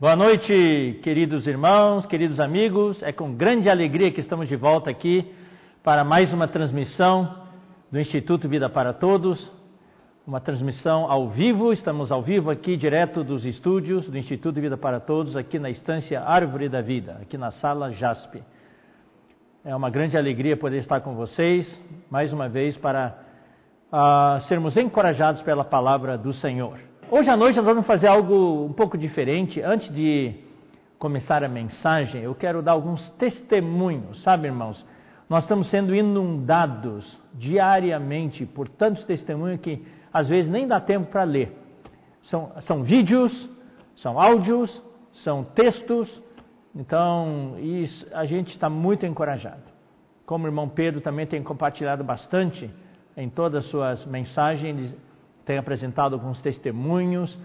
Boa noite, queridos irmãos, queridos amigos. É com grande alegria que estamos de volta aqui para mais uma transmissão do Instituto Vida para Todos. Uma transmissão ao vivo, estamos ao vivo aqui, direto dos estúdios do Instituto Vida para Todos, aqui na estância Árvore da Vida, aqui na sala JASP. É uma grande alegria poder estar com vocês, mais uma vez, para uh, sermos encorajados pela palavra do Senhor. Hoje à noite nós vamos fazer algo um pouco diferente. Antes de começar a mensagem, eu quero dar alguns testemunhos, sabe, irmãos? Nós estamos sendo inundados diariamente por tantos testemunhos que às vezes nem dá tempo para ler. São, são vídeos, são áudios, são textos. Então, isso, a gente está muito encorajado. Como o irmão Pedro também tem compartilhado bastante em todas as suas mensagens, tem apresentado alguns testemunhos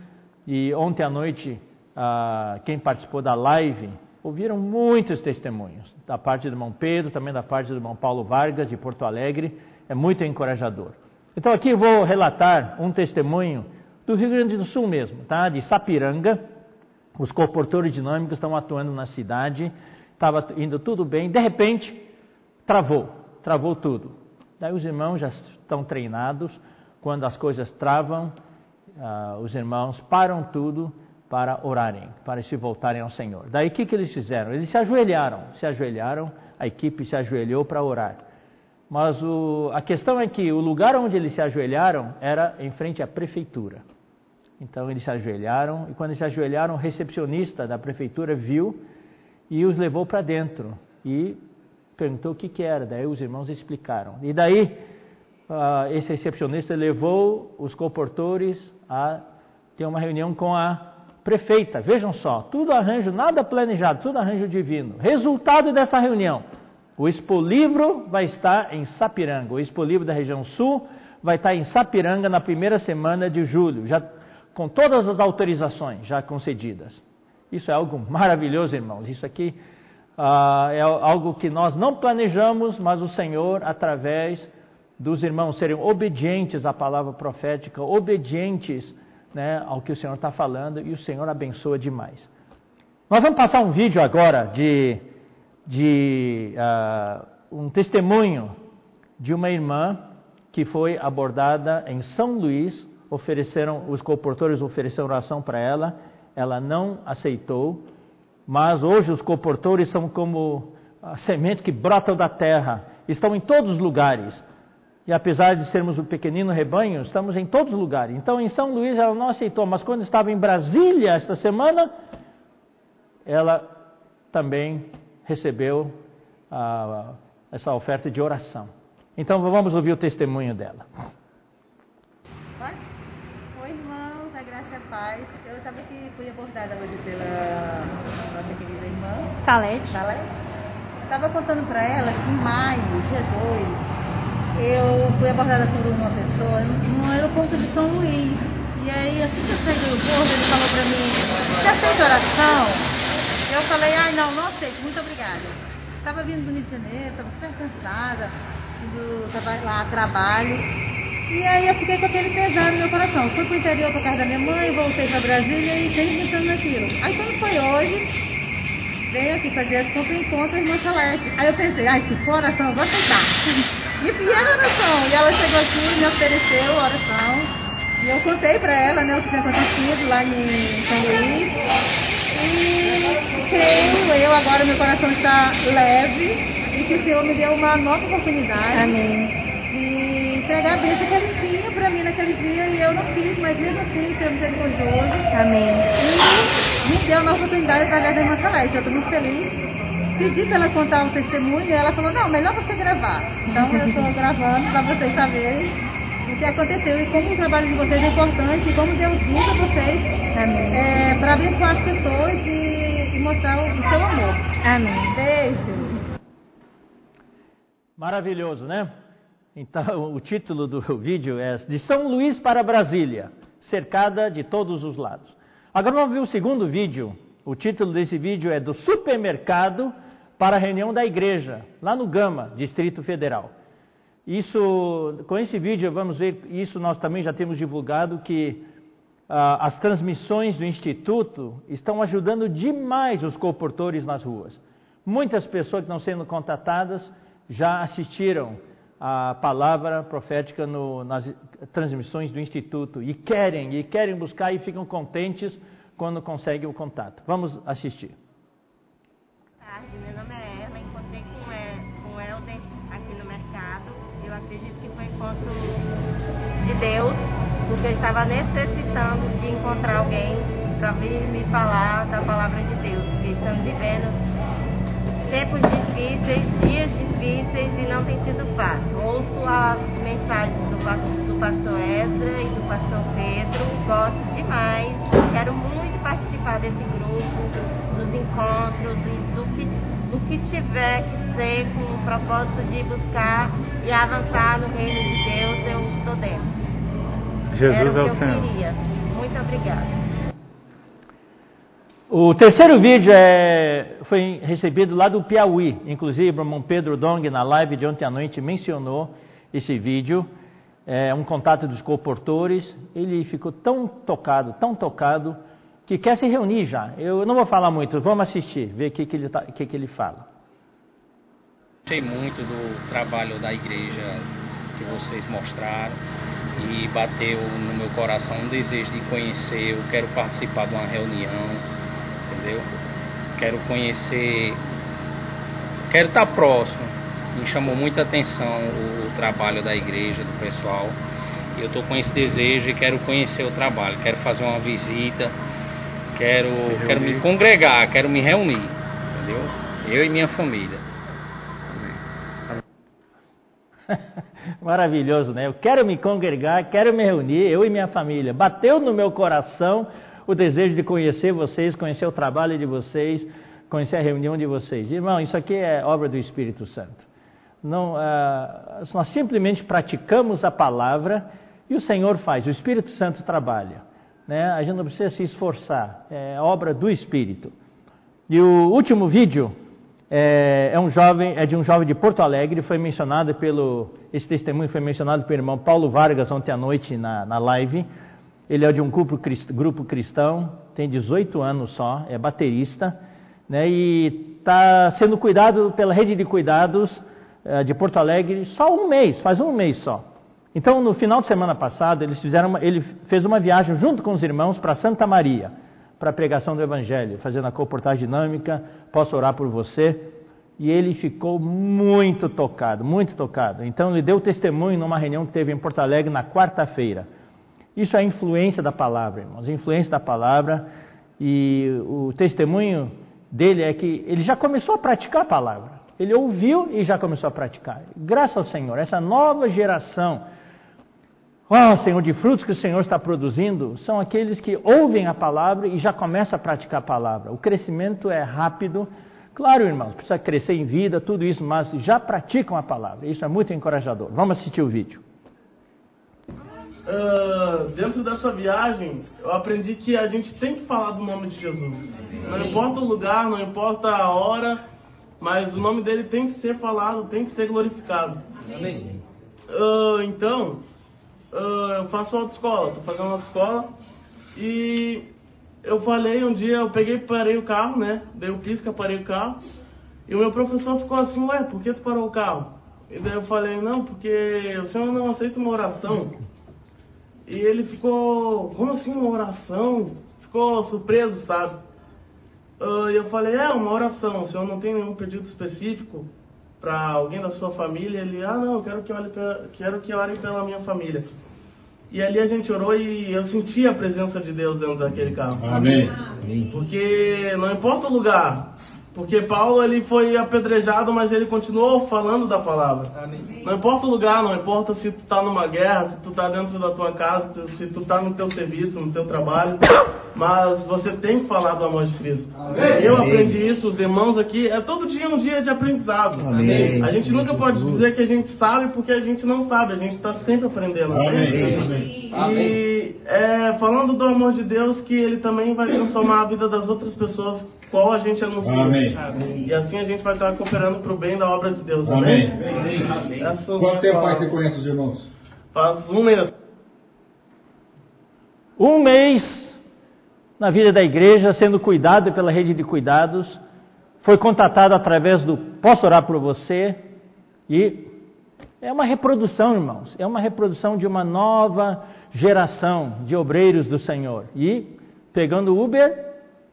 e ontem à noite ah, quem participou da live ouviram muitos testemunhos da parte do irmão Pedro, também da parte do irmão Paulo Vargas de Porto Alegre, é muito encorajador. Então aqui eu vou relatar um testemunho do Rio Grande do Sul mesmo, tá? De Sapiranga. Os comportores dinâmicos estão atuando na cidade, estava indo tudo bem, de repente travou, travou tudo. Daí os irmãos já estão treinados, quando as coisas travam, uh, os irmãos param tudo para orarem, para se voltarem ao Senhor. Daí o que, que eles fizeram? Eles se ajoelharam, se ajoelharam, a equipe se ajoelhou para orar. Mas o, a questão é que o lugar onde eles se ajoelharam era em frente à prefeitura. Então eles se ajoelharam, e quando eles se ajoelharam, o recepcionista da prefeitura viu e os levou para dentro e perguntou o que, que era. Daí os irmãos explicaram. E daí uh, esse recepcionista levou os comportores a ter uma reunião com a prefeita. Vejam só, tudo arranjo, nada planejado, tudo arranjo divino. Resultado dessa reunião: o Expolivro vai estar em Sapiranga. O Expolivro da região sul vai estar em Sapiranga na primeira semana de julho, já com todas as autorizações já concedidas. Isso é algo maravilhoso, irmãos. Isso aqui uh, é algo que nós não planejamos, mas o Senhor, através dos irmãos serem obedientes à palavra profética, obedientes né, ao que o Senhor está falando, e o Senhor abençoa demais. Nós vamos passar um vídeo agora de, de uh, um testemunho de uma irmã que foi abordada em São Luís, ofereceram, os comportores ofereceram oração para ela, ela não aceitou, mas hoje os comportores são como a semente que brotam da terra, estão em todos os lugares. E apesar de sermos um pequenino rebanho, estamos em todos os lugares. Então, em São Luís, ela não aceitou, mas quando estava em Brasília esta semana, ela também recebeu a, essa oferta de oração. Então, vamos ouvir o testemunho dela. Oi, irmãos, a graça e a paz. Eu estava aqui, fui abordada hoje pela nossa querida irmã. Salete. Salete. Estava contando para ela que em maio, dia 2, eu fui abordada por uma pessoa no aeroporto de São Luís. E aí, assim que eu saí do aeroporto, ele falou pra mim, você aceita oração? Eu falei, ai não, não aceito, muito obrigada. Estava vindo do Rio de Janeiro, estava super cansada, estava lá a trabalho. E aí eu fiquei com aquele pesado no meu coração. Fui pro interior pra casa da minha mãe, voltei pra Brasília e sempre pensando naquilo. Aí quando foi hoje, veio aqui fazer e encontro a irmã Celeste. Aí eu pensei, ai, se for oração, eu vou aceitar. E vieram a oração. E ela chegou aqui e me ofereceu a oração. E eu contei para ela né, o que tinha acontecido lá em São Luís. E creio, eu agora meu coração está leve e que o Senhor me deu uma nova oportunidade Amém. de entregar a bênção que ele tinha para mim naquele dia e eu não fiz, mas mesmo assim o Senhor misericordioso. Amém. E me deu uma oportunidade através da irmã Celeste. Eu estou muito feliz pedi para ela contar um testemunho e ela falou, não, melhor você gravar. Então eu estou gravando para vocês saberem o que aconteceu e como o trabalho de vocês é importante e como Deus usa vocês é, para abençoar as pessoas e, e mostrar o, o, seu amor. Amém. Beijo. Maravilhoso, né? Então, o título do vídeo é De São Luís para Brasília, cercada de todos os lados. Agora vamos ver o segundo vídeo. O título desse vídeo é Do Supermercado para a reunião da igreja, lá no Gama, Distrito Federal. Isso, com esse vídeo, vamos ver, isso nós também já temos divulgado que ah, as transmissões do Instituto estão ajudando demais os comportores nas ruas. Muitas pessoas que estão sendo contatadas já assistiram a palavra profética no, nas transmissões do Instituto e querem, e querem buscar e ficam contentes quando conseguem o contato. Vamos assistir. Boa tarde, meu nome é Erla, encontrei com, com o Helder aqui no mercado. Eu acredito que foi encontro de Deus, porque eu estava necessitando de encontrar alguém para vir me falar da palavra de Deus, porque estamos vivendo tempos difíceis, dias difíceis e não tem sido fácil. Ouço as mensagens do, do pastor Ezra e do pastor Pedro, gosto demais, quero muito participar desse grupo, dos encontros e do que, do que tiver que ser com o propósito de buscar e avançar no reino de Deus, eu estou dentro. Jesus Era é o o que Senhor. eu queria. Muito obrigada. O terceiro vídeo é, foi recebido lá do Piauí. Inclusive, o irmão Pedro Dong, na live de ontem à noite, mencionou esse vídeo. É um contato dos comportores. Ele ficou tão tocado, tão tocado, que quer se reunir já. Eu não vou falar muito, vamos assistir, ver o que, que, ele, tá, que, que ele fala. Gostei muito do trabalho da igreja que vocês mostraram e bateu no meu coração um desejo de conhecer. Eu quero participar de uma reunião, entendeu? Quero conhecer, quero estar próximo. Me chamou muita atenção o, o trabalho da igreja, do pessoal. E eu estou com esse desejo e quero conhecer o trabalho. Quero fazer uma visita, quero, quero me congregar, quero me reunir, entendeu? Eu e minha família. Maravilhoso, né? Eu quero me congregar, quero me reunir, eu e minha família. Bateu no meu coração o desejo de conhecer vocês, conhecer o trabalho de vocês, conhecer a reunião de vocês. Irmão, isso aqui é obra do Espírito Santo. Não, ah, nós simplesmente praticamos a palavra e o Senhor faz, o Espírito Santo trabalha. Né? A gente não precisa se esforçar, é obra do Espírito. E o último vídeo é, é, um jovem, é de um jovem de Porto Alegre, foi mencionado pelo, esse testemunho foi mencionado pelo irmão Paulo Vargas ontem à noite na, na live. Ele é de um grupo, cristão, tem 18 anos só, é baterista, né, e está sendo cuidado pela rede de cuidados é, de Porto Alegre só um mês, faz um mês só. Então, no final de semana passada, eles fizeram uma, ele fez uma viagem junto com os irmãos para Santa Maria, para a pregação do Evangelho, fazendo a comportagem dinâmica, posso orar por você. E ele ficou muito tocado, muito tocado. Então, ele deu testemunho numa reunião que teve em Porto Alegre na quarta-feira. Isso é a influência da palavra, irmãos, a influência da palavra. E o testemunho dele é que ele já começou a praticar a palavra. Ele ouviu e já começou a praticar. Graças ao Senhor, essa nova geração, oh Senhor, de frutos que o Senhor está produzindo, são aqueles que ouvem a palavra e já começam a praticar a palavra. O crescimento é rápido. Claro, irmãos, precisa crescer em vida, tudo isso, mas já praticam a palavra. Isso é muito encorajador. Vamos assistir o vídeo. Uh, dentro dessa viagem, eu aprendi que a gente tem que falar do nome de Jesus. Não importa o lugar, não importa a hora, mas o nome dele tem que ser falado, tem que ser glorificado. Amém. Uh, então, uh, eu faço autoescola, tô fazendo autoescola e eu falei um dia, eu peguei parei o carro, né? Dei o pisca, parei o carro. E o meu professor ficou assim, ué, por que tu parou o carro? E daí eu falei, não, porque o senhor não aceita uma oração. E ele ficou, como assim uma oração? Ficou surpreso, sabe? Uh, E eu falei, é, uma oração, o senhor não tem nenhum pedido específico para alguém da sua família? Ele, ah, não, eu quero que, ore pela, quero que orem pela minha família. E ali a gente orou e eu senti a presença de Deus dentro daquele carro. Amém. Porque não importa o lugar. Porque Paulo ele foi apedrejado, mas ele continuou falando da palavra. Não importa o lugar, não importa se tu está numa guerra, se tu está dentro da tua casa, se tu está no teu serviço, no teu trabalho, mas você tem que falar do amor de Cristo. Eu aprendi isso, os irmãos aqui, é todo dia um dia de aprendizado. Amém. A gente nunca pode dizer que a gente sabe porque a gente não sabe, a gente está sempre aprendendo. Amém. E é, falando do amor de Deus, que ele também vai transformar a vida das outras pessoas, qual a gente anuncia. Amém. E assim a gente vai estar cooperando para o bem da obra de Deus. Amém. São as Quanto tempo faz você conhece os irmãos? Faz um mês. um mês na vida da igreja, sendo cuidado pela rede de cuidados, foi contatado através do Posso orar por você? E é uma reprodução, irmãos, é uma reprodução de uma nova geração de obreiros do Senhor. E pegando o Uber,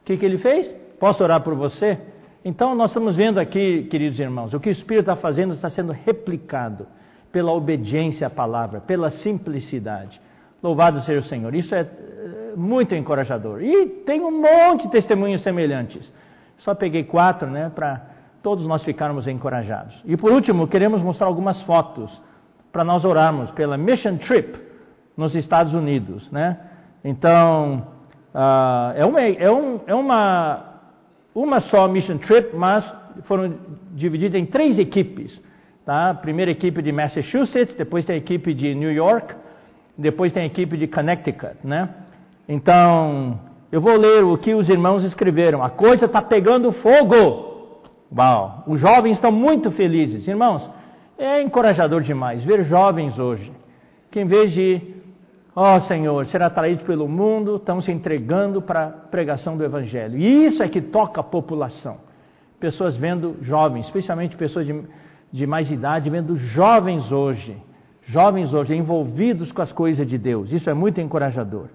o que, que ele fez? Posso orar por você? Então, nós estamos vendo aqui, queridos irmãos, o que o Espírito está fazendo está sendo replicado pela obediência à palavra, pela simplicidade. Louvado seja o Senhor. Isso é eh, muito encorajador. E tem um monte de testemunhos semelhantes. Só peguei quatro, né, para todos nós ficarmos encorajados. E por último, queremos mostrar algumas fotos para nós orarmos pela Mission Trip nos Estados Unidos, né? Então, uh, é, uma, é, um, é uma, uma só Mission Trip, mas foram divididas em três equipes. Tá? Primeira equipe de Massachusetts, depois tem a equipe de New York, depois tem a equipe de Connecticut, né? Então, eu vou ler o que os irmãos escreveram. A coisa está pegando fogo. Uau! Os jovens estão muito felizes. Irmãos, é encorajador demais ver jovens hoje que em vez de, ó oh, Senhor, ser atraídos pelo mundo, estão se entregando para a pregação do Evangelho. E isso é que toca a população. Pessoas vendo jovens, especialmente pessoas de de mais idade, vendo jovens hoje, jovens hoje envolvidos com as coisas de Deus. Isso é muito encorajador.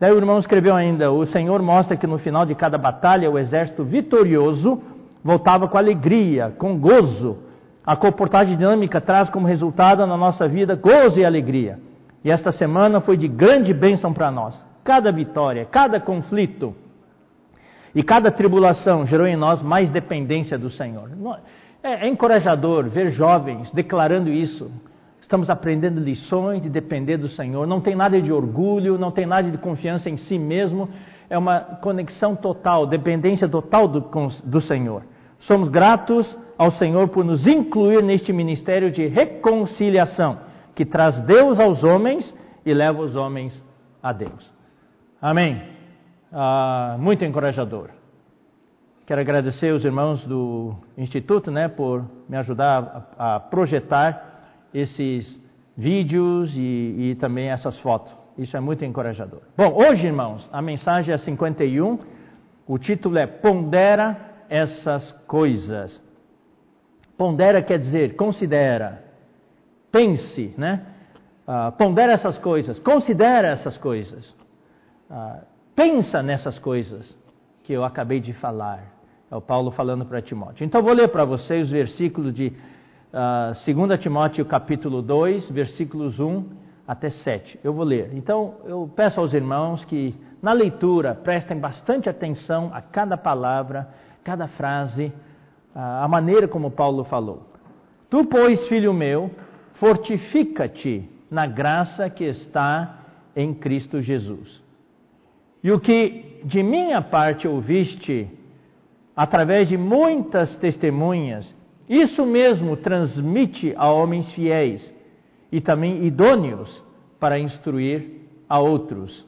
Daí o irmão escreveu ainda: o Senhor mostra que no final de cada batalha o exército vitorioso voltava com alegria, com gozo. A comportagem dinâmica traz como resultado na nossa vida gozo e alegria. E esta semana foi de grande bênção para nós. Cada vitória, cada conflito e cada tribulação gerou em nós mais dependência do Senhor. É, é encorajador ver jovens declarando isso. Estamos aprendendo lições de depender do Senhor. Não tem nada de orgulho, não tem nada de confiança em si mesmo. É uma conexão total, dependência total do, do Senhor. Somos gratos ao Senhor por nos incluir neste ministério de reconciliação, que traz Deus aos homens e leva os homens a Deus. Amém. Ah, muito encorajador. Quero agradecer os irmãos do Instituto né, por me ajudar a, projetar esses vídeos e, e, também essas fotos. Isso é muito encorajador. Bom, hoje, irmãos, a mensagem é 51. O título é Pondera essas coisas. Pondera quer dizer considera, pense, né? Uh, pondera essas coisas, considera essas coisas, uh, pensa nessas coisas que eu acabei de falar. É o Paulo falando para Timóteo. Então vou ler para vocês os versículos de uh, 2 Timóteo capítulo 2, versículos 1 até 7. Eu vou ler. Então eu peço aos irmãos que na leitura prestem bastante atenção a cada palavra, cada frase, uh, a maneira como Paulo falou. Tu, pois, filho meu, fortifica-te na graça que está em Cristo Jesus. E o que de minha parte ouviste, através de muitas testemunhas, isso mesmo transmite a homens fiéis e também idôneos para instruir a outros.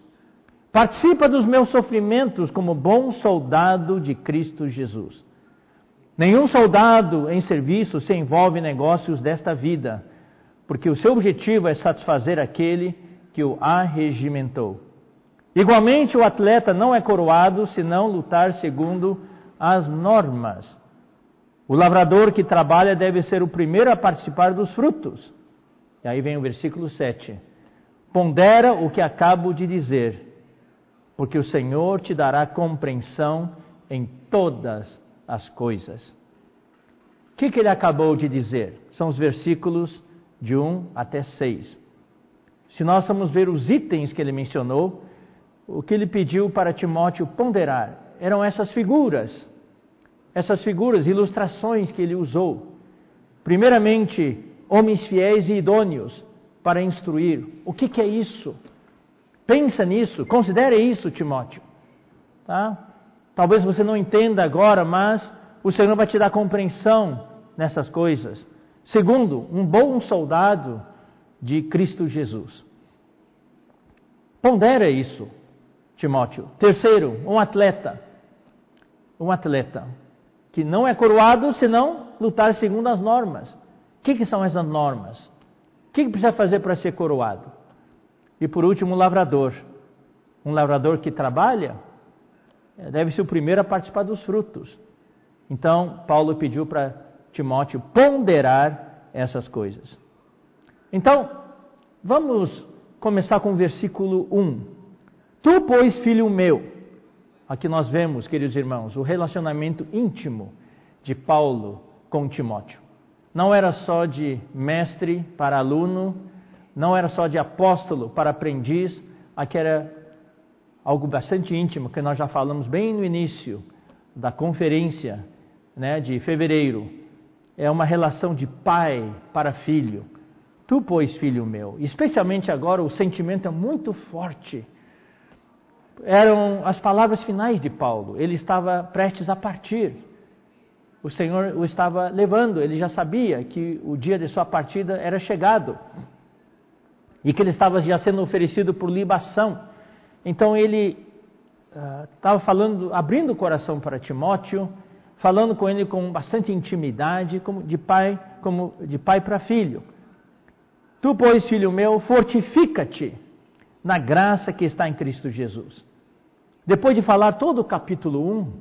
Participa dos meus sofrimentos como bom soldado de Cristo Jesus. Nenhum soldado em serviço se envolve em negócios desta vida, porque o seu objetivo é satisfazer aquele que o arregimentou. Igualmente, o atleta não é coroado se não lutar segundo as normas. O lavrador que trabalha deve ser o primeiro a participar dos frutos. E aí vem o versículo 7. Pondera o que acabo de dizer, porque o Senhor te dará compreensão em todas as coisas. O que, que ele acabou de dizer? São os versículos de 1 até 6. Se nós vamos ver os itens que ele mencionou, o que ele pediu para Timóteo ponderar eram essas figuras, essas figuras, ilustrações que ele usou. Primeiramente, homens fiéis e idôneos para instruir. O que, que é isso? Pensa nisso, considere isso, Timóteo. Tá? Talvez você não entenda agora, mas o Senhor vai te dar compreensão nessas coisas. Segundo, um bom soldado de Cristo Jesus. Pondera isso. Timóteo. Terceiro, um atleta. Um atleta que não é coroado senão lutar segundo as normas. O que, que são essas normas? O que, que precisa fazer para ser coroado? E por último, o lavrador. um lavrador que trabalha eh, deve ser o primeiro a participar dos frutos. Então, Paulo pediu para Timóteo ponderar essas coisas. Então, vamos começar com o versículo 1. Tu, pois, filho meu, aqui nós vemos, queridos irmãos, o relacionamento íntimo de Paulo com Timóteo. Não era só de mestre para aluno, não era só de apóstolo para aprendiz, aqui era algo bastante íntimo, que nós já falamos bem no início da conferência né, de fevereiro. É uma relação de pai para filho. Tu, pois, filho meu, especialmente agora o sentimento é muito forte. Eram as palavras finais de Paulo. Ele estava prestes a partir. O Senhor o estava levando. Ele já sabia que o dia de sua partida era chegado e que ele estava já sendo oferecido por libação. Então ele estava uh, falando, abrindo o coração para Timóteo, falando com ele com bastante intimidade, como de pai, como de pai para filho. Tu, pois, filho meu, fortifica-te na graça que está em Cristo Jesus. Depois de falar todo o capítulo 1,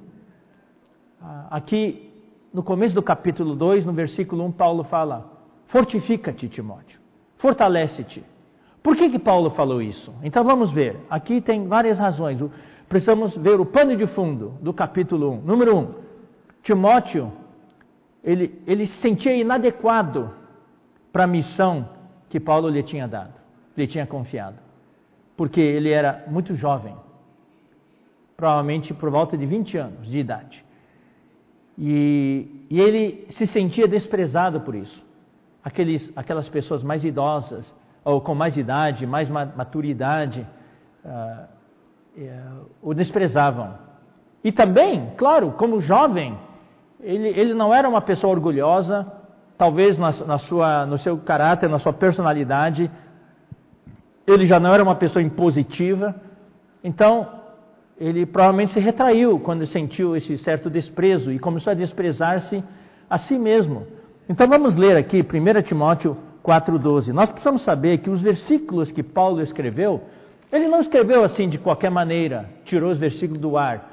ah, aqui no começo do capítulo 2, no versículo 1, Paulo fala: Fortifica-te, Timóteo, fortalece-te. Por que, que Paulo falou isso? Então vamos ver. Aqui tem várias razões. Precisamos ver o pano de fundo do capítulo 1. Número 1, Timóteo, ele, ele se sentia inadequado para a missão que Paulo lhe tinha dado, lhe tinha confiado. Porque ele era muito jovem, provavelmente por volta de 20 anos de idade. E, e ele se sentia desprezado por isso. Aqueles, aquelas pessoas mais idosas, ou com mais idade, mais maturidade, uh, o desprezavam. E também, claro, como jovem, ele, ele não era uma pessoa orgulhosa, talvez na, na sua, no seu caráter, na sua personalidade, ele já não era uma pessoa impositiva, então ele provavelmente se retraiu quando sentiu esse certo desprezo e começou a desprezar-se a si mesmo. Então vamos ler aqui 1 Timóteo 4,12. Nós precisamos saber que os versículos que Paulo escreveu, ele não escreveu assim de qualquer maneira, tirou os versículos do ar.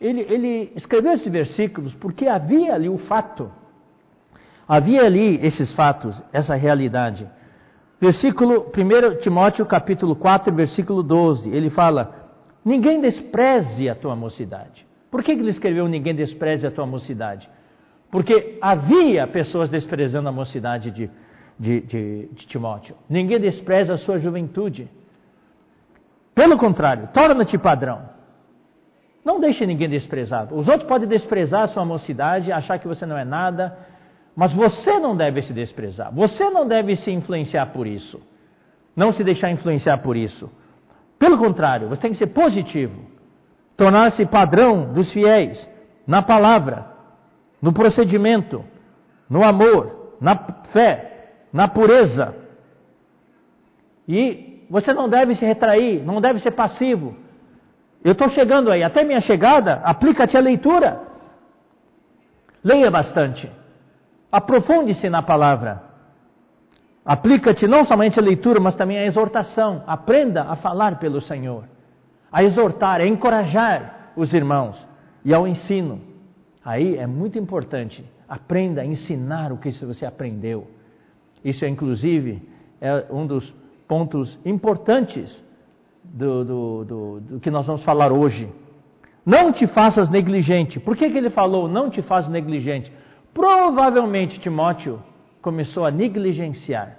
Ele, ele escreveu esses versículos porque havia ali o fato Havia ali esses fatos, essa realidade. Versículo 1 Timóteo capítulo 4, versículo 12, ele fala: Ninguém despreze a tua mocidade. Por que ele escreveu ninguém despreze a tua mocidade? Porque havia pessoas desprezando a mocidade de, de, de, de Timóteo. Ninguém despreza a sua juventude. Pelo contrário, torna-te padrão. Não deixe ninguém desprezado. Os outros podem desprezar a sua mocidade, achar que você não é nada, mas você não deve se desprezar. Você não deve se influenciar por isso. Não se deixar influenciar por isso. Pelo contrário, você tem que ser positivo. Tornar-se padrão dos fiéis na palavra, no procedimento, no amor, na fé, na pureza. E você não deve se retrair, não deve ser passivo. Eu estou chegando aí, até minha chegada, aplica-te a leitura. Leia bastante. Aprofunde-se na palavra. Aplica-te não somente a leitura, mas também a exortação. Aprenda a falar pelo Senhor, a exortar, a encorajar os irmãos e ao ensino. Aí é muito importante. Aprenda a ensinar o que você aprendeu. Isso, é, inclusive, é um dos pontos importantes do, do, do, do, que nós vamos falar hoje. Não te faças negligente. Por que, que ele falou não te faças negligente? Provavelmente Timóteo começou a negligenciar,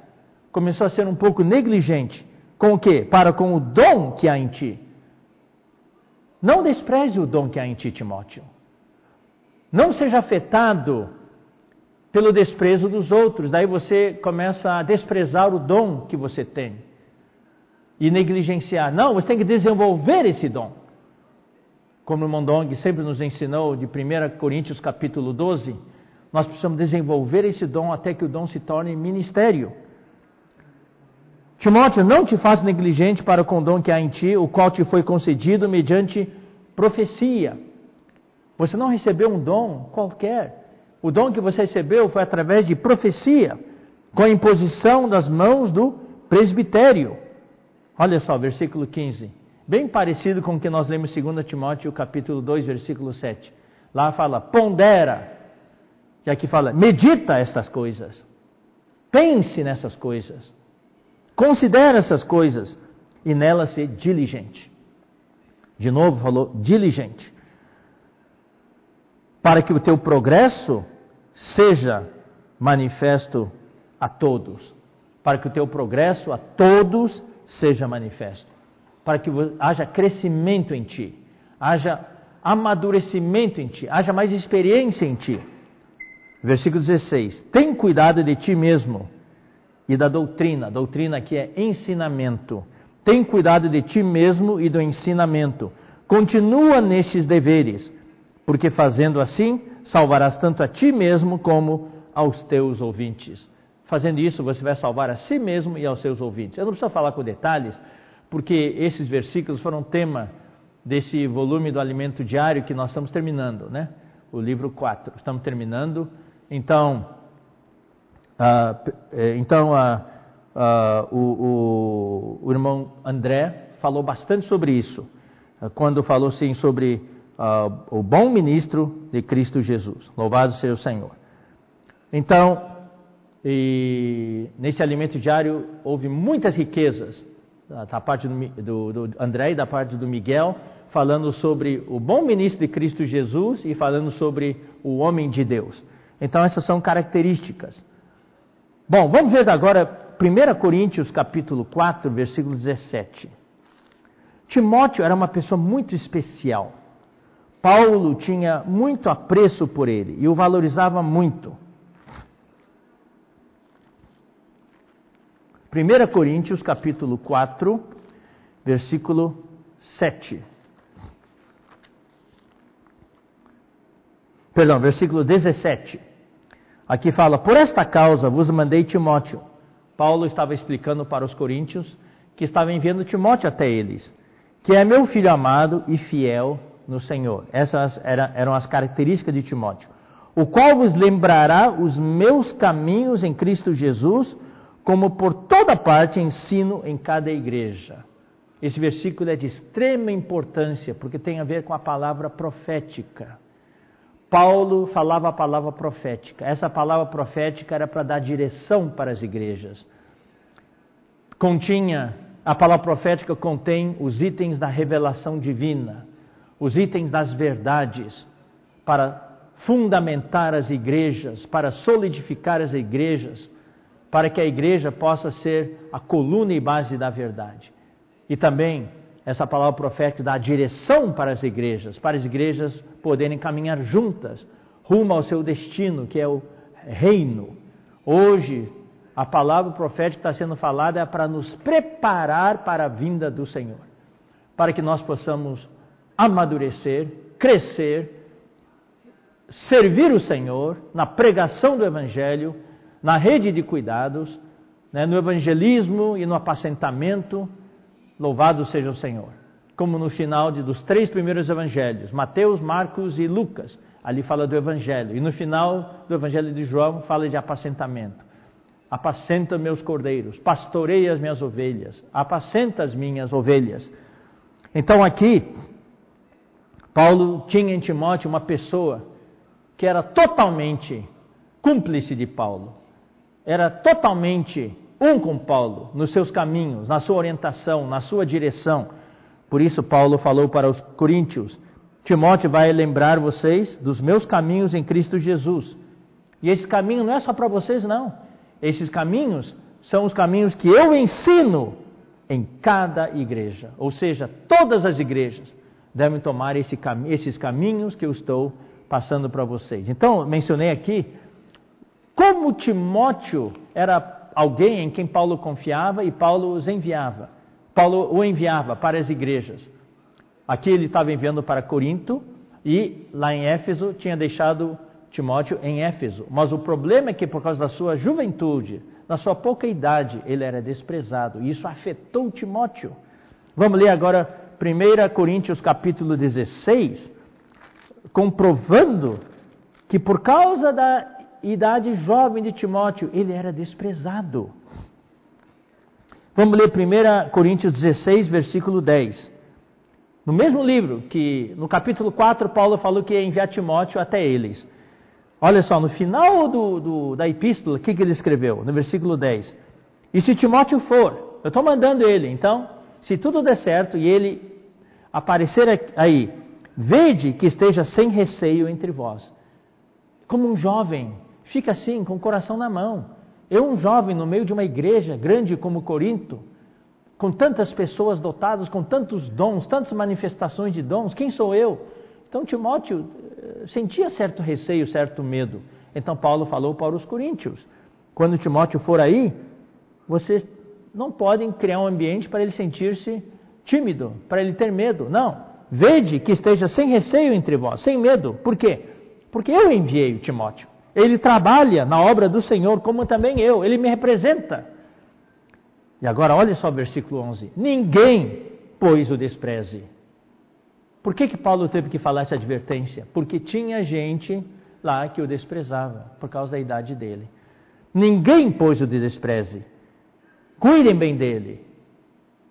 começou a ser um pouco negligente. Com o quê? Para com o dom que há em ti. Não despreze o dom que há em ti, Timóteo. Não seja afetado pelo desprezo dos outros. Daí você começa a desprezar o dom que você tem e negligenciar. Não, você tem que desenvolver esse dom. Como o Mondong sempre nos ensinou de 1 Coríntios capítulo 12, nós precisamos desenvolver esse dom até que o dom se torne ministério. Timóteo, não te faça negligente para com o dom que há em ti, o qual te foi concedido mediante profecia. Você não recebeu um dom qualquer. O dom que você recebeu foi através de profecia, com a imposição das mãos do presbitério. Olha só, versículo 15. bem parecido com o que nós lemos em 2 Timóteo capítulo 2, versículo 7. Lá fala, pondera, e aqui fala, medita estas coisas, pense nessas coisas, considera essas coisas, e nelas ser diligente. De novo falou, diligente. Para que o teu progresso seja manifesto a todos. Para que o teu progresso a todos seja manifesto. Para que haja crescimento em ti, haja amadurecimento em ti, haja mais experiência em ti. Versículo 16: Tem cuidado de ti mesmo e da doutrina. Doutrina aqui é ensinamento. Tem cuidado de ti mesmo e do ensinamento. Continua nestes deveres, porque fazendo assim, salvarás tanto a ti mesmo como aos teus ouvintes. Fazendo isso, você vai salvar a si mesmo e aos seus ouvintes. Eu não preciso falar com detalhes, porque esses versículos foram tema desse volume do alimento diário que nós estamos terminando, né? O livro 4. Estamos terminando. Então, uh, então uh, uh, o, o, o, irmão André falou bastante sobre isso, quando falou sim sobre o bom ministro de Cristo Jesus. Louvado seja o Senhor. Então, nesse alimento diário houve muitas riquezas da parte do, do, do André e da parte do Miguel, falando sobre o bom ministro de Cristo Jesus e falando sobre o homem de Deus. Então essas são características. Bom, vamos ver agora 1 Coríntios capítulo 4, versículo 17. Timóteo era uma pessoa muito especial. Paulo tinha muito apreço por ele e o valorizava muito. 1 Coríntios capítulo 4, versículo 7. Perdão, versículo 17. Aqui fala: Por esta causa vos mandei Timóteo. Paulo estava explicando para os coríntios que estava enviando Timóteo até eles, que é meu filho amado e fiel no Senhor. Essas eram as características de Timóteo. O qual vos lembrará os meus caminhos em Cristo Jesus, como por toda parte ensino em cada igreja. Esse versículo é de extrema importância, porque tem a ver com a palavra profética. Paulo falava a palavra profética. Essa palavra profética era para dar direção para as igrejas. Continha, a palavra profética contém os itens da revelação divina, os itens das verdades, para fundamentar as igrejas, para solidificar as igrejas, para que a igreja possa ser a coluna e base da verdade. E também essa palavra profética dá direção para as igrejas, para as igrejas poderem caminhar juntas rumo ao seu destino, que é o reino. Hoje, a palavra profética está sendo falada é para nos preparar para a vinda do Senhor, para que nós possamos amadurecer, crescer, servir o Senhor na pregação do Evangelho, na rede de cuidados, né, no evangelismo e no apacentamento Louvado seja o Senhor. Como no final de, dos três primeiros evangelhos, Mateus, Marcos e Lucas, ali fala do evangelho. E no final do evangelho de João, fala de apacentamento. Apacenta meus cordeiros, pastorei as minhas ovelhas, apacenta as minhas ovelhas. Então aqui, Paulo tinha em Timóteo uma pessoa que era totalmente cúmplice de Paulo, era totalmente um com Paulo, nos seus caminhos, na sua orientação, na sua direção. Por isso, Paulo falou para os coríntios: Timóteo vai lembrar vocês dos meus caminhos em Cristo Jesus. E esse caminho não é só para vocês, não. Esses caminhos são os caminhos que eu ensino em cada igreja. Ou seja, todas as igrejas devem tomar esse esses caminhos que eu estou passando para vocês. Então, mencionei aqui como Timóteo era alguém em quem Paulo confiava e Paulo os enviava. Paulo o enviava para as igrejas. Aqui ele estava enviando para Corinto e lá em Éfeso tinha deixado Timóteo em Éfeso. Mas o problema é que por causa da sua juventude, da sua pouca idade, ele era desprezado. E isso afetou Timóteo. Vamos ler agora 1 Coríntios capítulo 16, comprovando que por causa da idade jovem de Timóteo, ele era desprezado. Vamos ler 1 Coríntios 16, versículo 10. No mesmo livro, que no capítulo 4, Paulo falou que ia enviar Timóteo até eles. Olha só, no final do, do, da epístola, o que, que ele escreveu? No versículo 10. E se Timóteo for, eu estou mandando ele, então, se tudo der certo e ele aparecer aí, vede que esteja sem receio entre vós. Como um jovem, fica assim, com o coração na mão. Eu, um jovem, no meio de uma igreja grande como Corinto, com tantas pessoas dotadas, com tantos dons, tantas manifestações de dons, quem sou eu? Então Timóteo eh, sentia certo receio, certo medo. Então Paulo falou para os coríntios: quando Timóteo for aí, vocês não podem criar um ambiente para ele sentir-se tímido, para ele ter medo. Não. Vede que esteja sem receio entre vós, sem medo. Por quê? Porque eu enviei o Timóteo. Ele trabalha na obra do Senhor, como também eu. Ele me representa. E agora, olha só o versículo 11: Ninguém, pois, o despreze. Por que, que Paulo teve que falar essa advertência? Porque tinha gente lá que o desprezava, por causa da idade dele. Ninguém, pois, o despreze. Cuidem bem dele.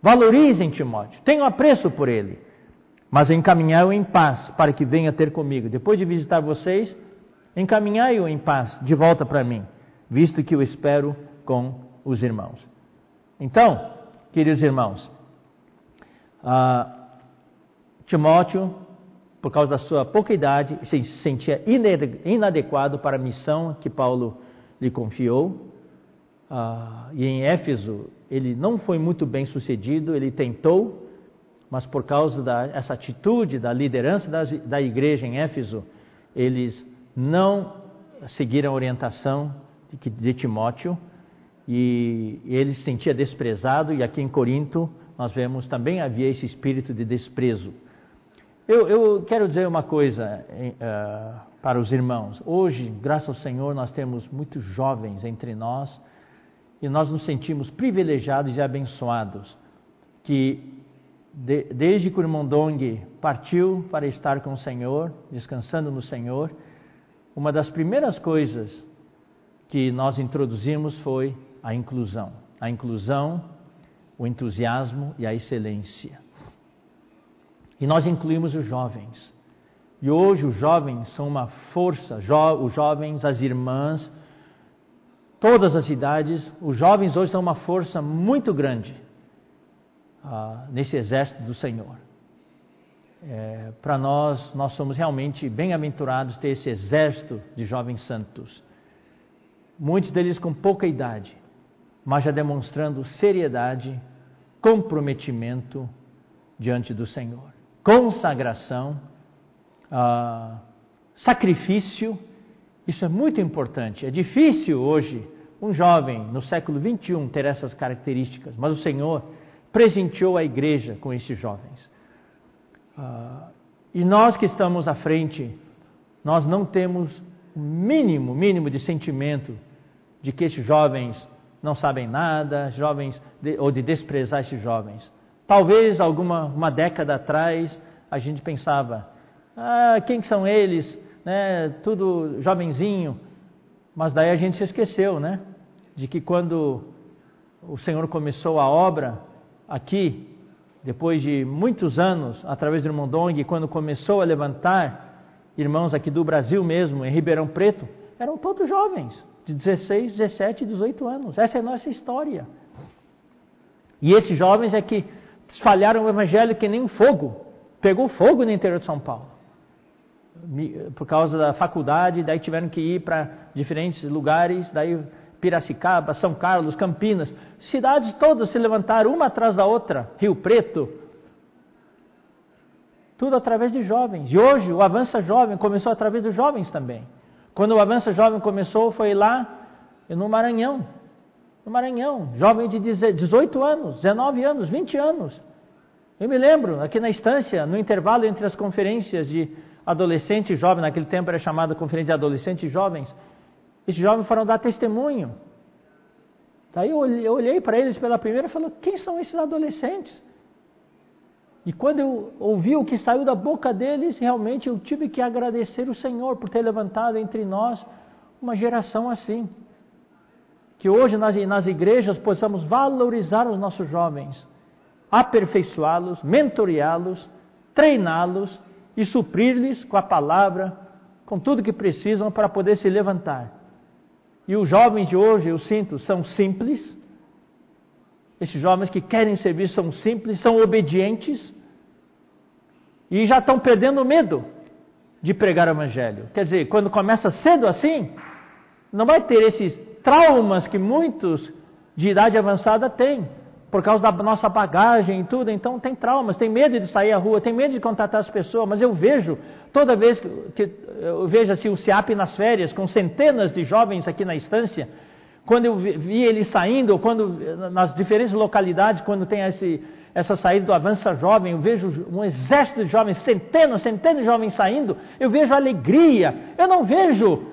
Valorizem Timóteo. Tenham apreço por ele. Mas encaminhai-o em paz, para que venha ter comigo. Depois de visitar vocês, encaminhai-o em paz de volta para mim, visto que o espero com os irmãos. Então, queridos irmãos, uh, Timóteo, por causa da sua pouca idade, se sentia inadequado para a missão que Paulo lhe confiou. Uh, e em Éfeso, ele não foi muito bem sucedido, ele tentou, mas por causa dessa atitude da liderança da igreja em Éfeso, eles não seguiram a orientação de, de Timóteo e ele se sentia desprezado, e aqui em Corinto nós vemos também havia esse espírito de desprezo. Eu, eu quero dizer uma coisa uh, para os irmãos. Hoje, graças ao Senhor, nós temos muitos jovens entre nós e nós nos sentimos privilegiados e abençoados que de, desde que o irmão Dong partiu para estar com o Senhor, descansando no Senhor, uma das primeiras coisas que nós introduzimos foi a inclusão. A inclusão, o entusiasmo e a excelência. E nós incluímos os jovens. E hoje os jovens são uma força, jo os jovens, as irmãs, todas as idades, os jovens hoje são uma força muito grande ah, nesse exército do Senhor. É, Para nós, nós somos realmente bem-aventurados ter esse exército de jovens santos. Muitos deles com pouca idade, mas já demonstrando seriedade, comprometimento diante do Senhor. Consagração, ah, sacrifício, isso é muito importante. É difícil hoje um jovem no século 21 ter essas características, mas o Senhor presenteou a igreja com esses jovens. Ah, e nós que estamos à frente, nós não temos o mínimo, mínimo de sentimento de que esses jovens não sabem nada, jovens de, ou de desprezar esses jovens. Talvez alguma uma década atrás a gente pensava, ah, quem são eles, né? Tudo jovenzinho. Mas daí a gente se esqueceu, né? De que quando o Senhor começou a obra aqui, depois de muitos anos, através do irmão Dong, quando começou a levantar irmãos aqui do Brasil mesmo, em Ribeirão Preto, eram todos jovens de 16, 17, 18 anos. Essa é a nossa história. E esses jovens é que espalharam o evangelho que nem um fogo. Pegou fogo no interior de São Paulo. Por causa da faculdade, daí tiveram que ir para diferentes lugares, daí Piracicaba, São Carlos, Campinas, cidades todas se levantaram uma atrás da outra, Rio Preto. Tudo através de jovens. E hoje o Avança Jovem começou através dos jovens também. Quando o Avança Jovem começou, foi lá no Maranhão. No Maranhão, jovem de 18 anos, 19 anos, 20 anos. Eu me lembro, aqui na estância, no intervalo entre as conferências de adolescente e jovem, naquele tempo era chamada conferência de adolescentes e jovens, esses jovens foram dar testemunho. Daí eu olhei, para eles pela primeira e falei: quem são esses adolescentes? E quando eu ouvi o que saiu da boca deles, realmente eu tive que agradecer o Senhor por ter levantado entre nós uma geração assim. Que hoje nas, nas igrejas possamos valorizar os nossos jovens, aperfeiçoá-los, mentoreá-los, treiná-los e suprir-lhes com a palavra, com tudo que precisam para poder se levantar. E os jovens de hoje, eu sinto, são simples. Esses jovens que querem servir são simples, são obedientes e já estão perdendo medo de pregar o evangelho. Quer dizer, quando começa cedo assim, não vai ter esses traumas que muitos de idade avançada têm por causa da nossa bagagem e tudo, então tem traumas, tem medo de sair à rua, tem medo de contatar as pessoas, mas eu vejo, toda vez que, que eu vejo assim o SEAP nas férias, com centenas de jovens aqui na estância, quando eu vi eles saindo, quando nas diferentes localidades, quando tem esse, essa saída do Avança Jovem, eu vejo um exército de jovens, centenas, centenas de jovens saindo, eu vejo alegria, eu não vejo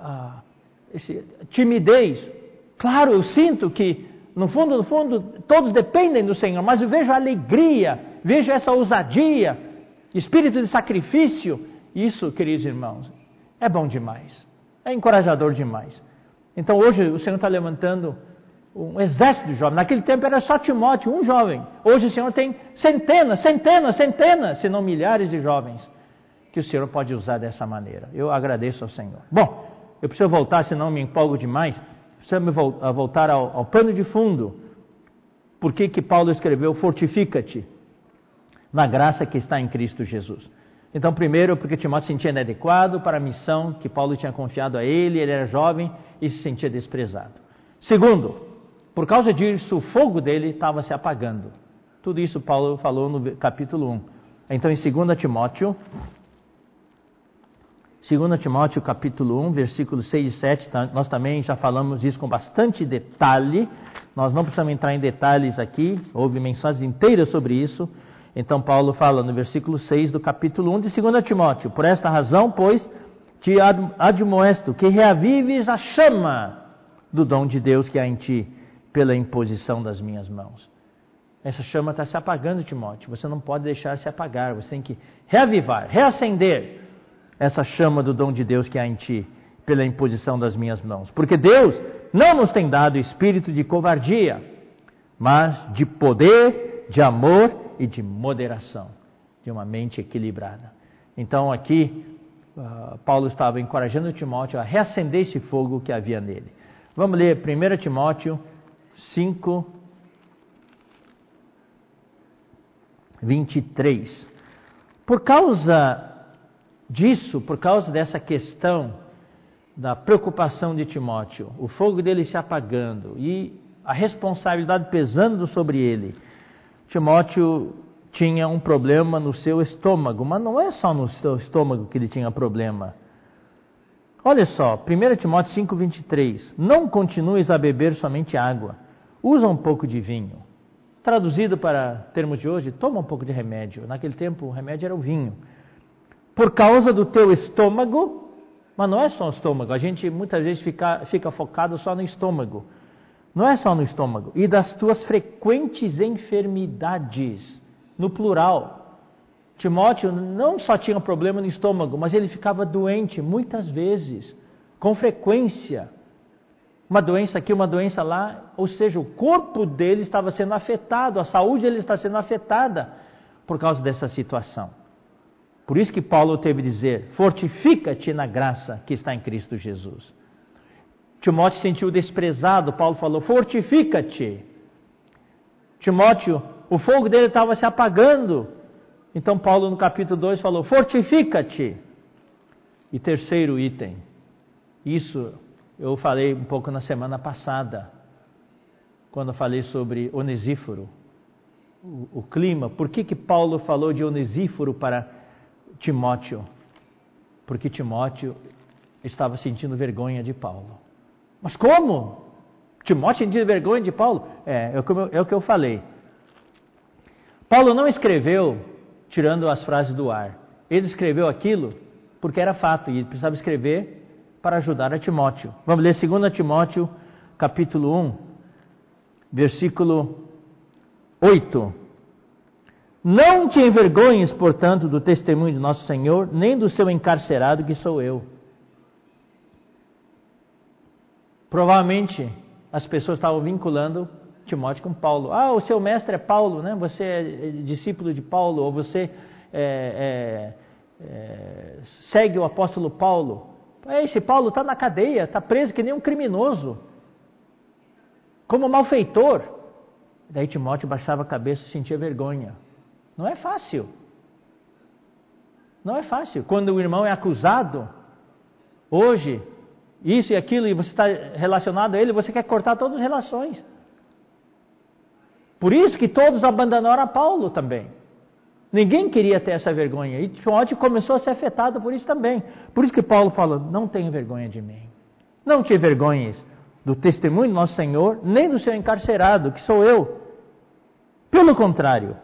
ah, esse, timidez. Claro, eu sinto que no fundo, no fundo, todos dependem do Senhor, mas eu vejo alegria, vejo essa ousadia, espírito de sacrifício. Isso, queridos irmãos, é bom demais, é encorajador demais. Então hoje o Senhor está levantando um exército de jovens. Naquele tempo era só Timóteo, um jovem. Hoje o Senhor tem centenas, centenas, centenas, se não milhares de jovens que o Senhor pode usar dessa maneira. Eu agradeço ao Senhor. Bom, eu preciso voltar, senão me empolgo demais precisamos voltar ao, ao pano de fundo. Por que, que Paulo escreveu fortifica-te na graça que está em Cristo Jesus? Então, primeiro, porque Timóteo se sentia inadequado para a missão que Paulo tinha confiado a ele, ele era jovem e se sentia desprezado. Segundo, por causa disso, o fogo dele estava se apagando. Tudo isso Paulo falou no capítulo 1. Então, em 2 Timóteo, 2 Timóteo capítulo 1, versículos 6 e 7, tá? nós também já falamos isso com bastante detalhe. Nós não precisamos entrar em detalhes aqui, houve mensagens inteiras sobre isso. Então Paulo fala no versículo 6 do capítulo 1 de 2 Timóteo: Por esta razão, pois, te admoesto que reavives a chama do dom de Deus que há em ti, pela imposição das minhas mãos. Essa chama está se apagando, Timóteo. Você não pode deixar se apagar. Você tem que reavivar, reacender essa chama do dom de Deus que há em ti, pela imposição das minhas mãos. Porque Deus não nos tem dado espírito de covardia, mas de poder, de amor e de moderação, de uma mente equilibrada. Então aqui, uh, Paulo estava encorajando Timóteo a reacender esse fogo que havia nele. Vamos ler 1 Timóteo 5, 23. Por causa disso, por causa dessa questão da preocupação de Timóteo, o fogo dele se apagando e a responsabilidade pesando sobre ele, Timóteo tinha um problema no seu estômago, mas não é só no seu estômago que ele tinha problema. Olha só, 1 Timóteo 5,23: Não continues a beber somente água, usa um pouco de vinho. Traduzido para termos de hoje, toma um pouco de remédio. Naquele tempo, o remédio era o vinho por causa do teu estômago, mas não é só o estômago, a gente muitas vezes fica, fica focado só no estômago. Não é só no estômago, e das tuas frequentes enfermidades, no plural. Timóteo não só tinha problema no estômago, mas ele ficava doente muitas vezes, com frequência. Uma doença aqui, uma doença lá, ou seja, o corpo dele estava sendo afetado, a saúde dele está sendo afetada por causa dessa situação. Por isso que Paulo teve que dizer: fortifica-te na graça que está em Cristo Jesus. Timóteo se sentiu desprezado, Paulo falou: fortifica-te. Timóteo, o fogo dele estava se apagando. Então, Paulo, no capítulo 2, falou: fortifica-te. E terceiro item, isso eu falei um pouco na semana passada, quando eu falei sobre Onesíforo, o, o clima. Por que, que Paulo falou de Onesíforo para Timóteo, porque Timóteo estava sentindo vergonha de Paulo. Mas como? Timóteo sentia vergonha de Paulo? É, é o, eu, é o que eu falei. Paulo não escreveu tirando as frases do ar. Ele escreveu aquilo porque era fato e ele precisava escrever para ajudar a Timóteo. Vamos ler 2 Timóteo, capítulo 1, versículo 8. Não te envergonhes, portanto, do testemunho de nosso Senhor, nem do seu encarcerado, que sou eu. Provavelmente as pessoas estavam vinculando Timóteo com Paulo. Ah, o seu mestre é Paulo, né? Você é discípulo de Paulo, ou você é, é, é, segue o apóstolo Paulo. Esse Paulo está na cadeia, está preso que nem um criminoso, como malfeitor. Daí Timóteo baixava a cabeça e sentia vergonha. Não é fácil. Não é fácil. Quando o irmão é acusado, hoje, isso e aquilo, e você está relacionado a ele, você quer cortar todas as relações. Por isso que todos abandonaram a Paulo também. Ninguém queria ter essa vergonha. E Timóteo começou a ser afetado por isso também. Por isso que Paulo falou: não tenha vergonha de mim. Não te vergonhes do testemunho do nosso Senhor, nem do seu encarcerado, que sou eu. Pelo contrário,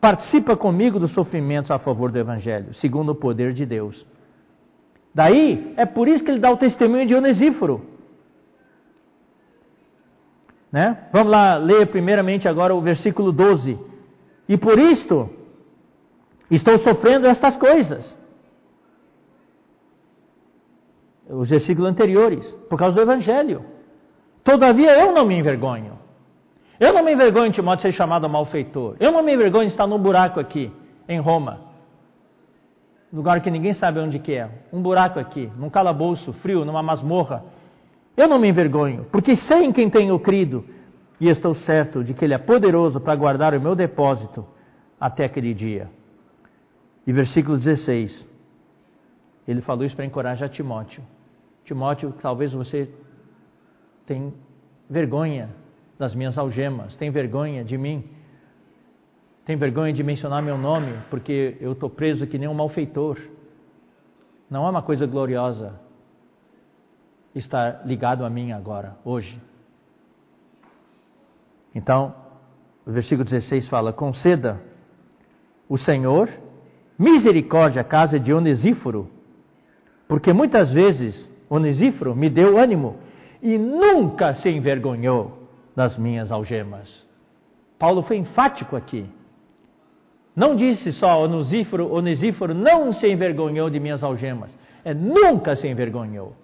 participa comigo dos sofrimentos a favor do Evangelho, segundo o poder de Deus. Daí, é por isso que ele dá o testemunho de Onesíforo. Né? Vamos lá ler primeiramente agora o versículo 12. E por isto Estou sofrendo estas coisas. Os versículos anteriores, por causa do Evangelho. Todavia eu não me envergonho. Eu não me envergonho, Timóteo, de ser chamado malfeitor. Eu não me envergonho de estar num buraco aqui, em Roma. Lugar que ninguém sabe onde que é. Um buraco aqui, num calabouço frio, numa masmorra. Eu não me envergonho, porque sei em quem tenho crido e estou certo de que Ele é poderoso para guardar o meu depósito até aquele dia. E versículo 16, ele falou isso para encorajar Timóteo. Timóteo, talvez você tenha vergonha das minhas algemas, tem vergonha de mim, tem vergonha de mencionar meu nome, porque eu estou preso que nem um malfeitor. Não é uma coisa gloriosa estar ligado a mim agora, hoje. Então, o versículo 16 fala: Conceda o Senhor misericórdia à casa de Onesíforo, porque muitas vezes Onesíforo me deu ânimo e nunca se envergonhou das minhas algemas. Paulo foi enfático aqui. Não disse só Onesíforo, Onesíforo não se envergonhou de minhas algemas. É nunca se envergonhou.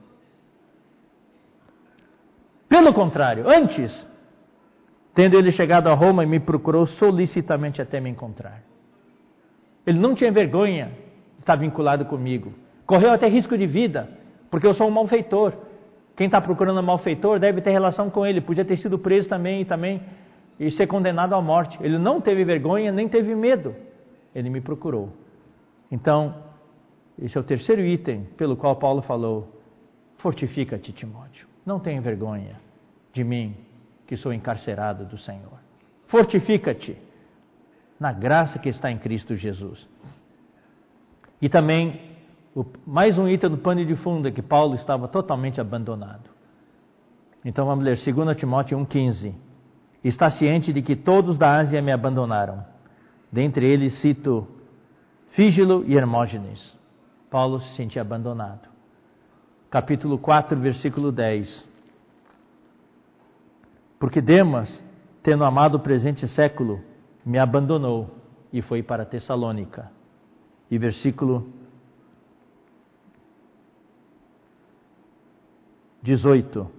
Pelo contrário, antes, tendo ele chegado a Roma, me procurou solicitamente até me encontrar. Ele não tinha vergonha de estar vinculado comigo. Correu até risco de vida, porque eu sou um malfeitor. Quem está procurando um malfeitor deve ter relação com ele. Podia ter sido preso também e também e ser condenado à morte. Ele não teve vergonha nem teve medo. Ele me procurou. Então, esse é o terceiro item pelo qual Paulo falou: fortifica-te, Timóteo. Não tenha vergonha de mim, que sou encarcerado do Senhor. Fortifica-te na graça que está em Cristo Jesus. E também, mais um item do pano de fundo, é que Paulo estava totalmente abandonado. Então vamos ler 2 Timóteo 1,15. Está ciente de que todos da Ásia me abandonaram. Dentre eles cito Fígilo e Hermógenes. Paulo se sentia abandonado. Capítulo 4, versículo 10. Porque Demas, tendo amado o presente século, me abandonou e foi para Tessalônica. E versículo 18,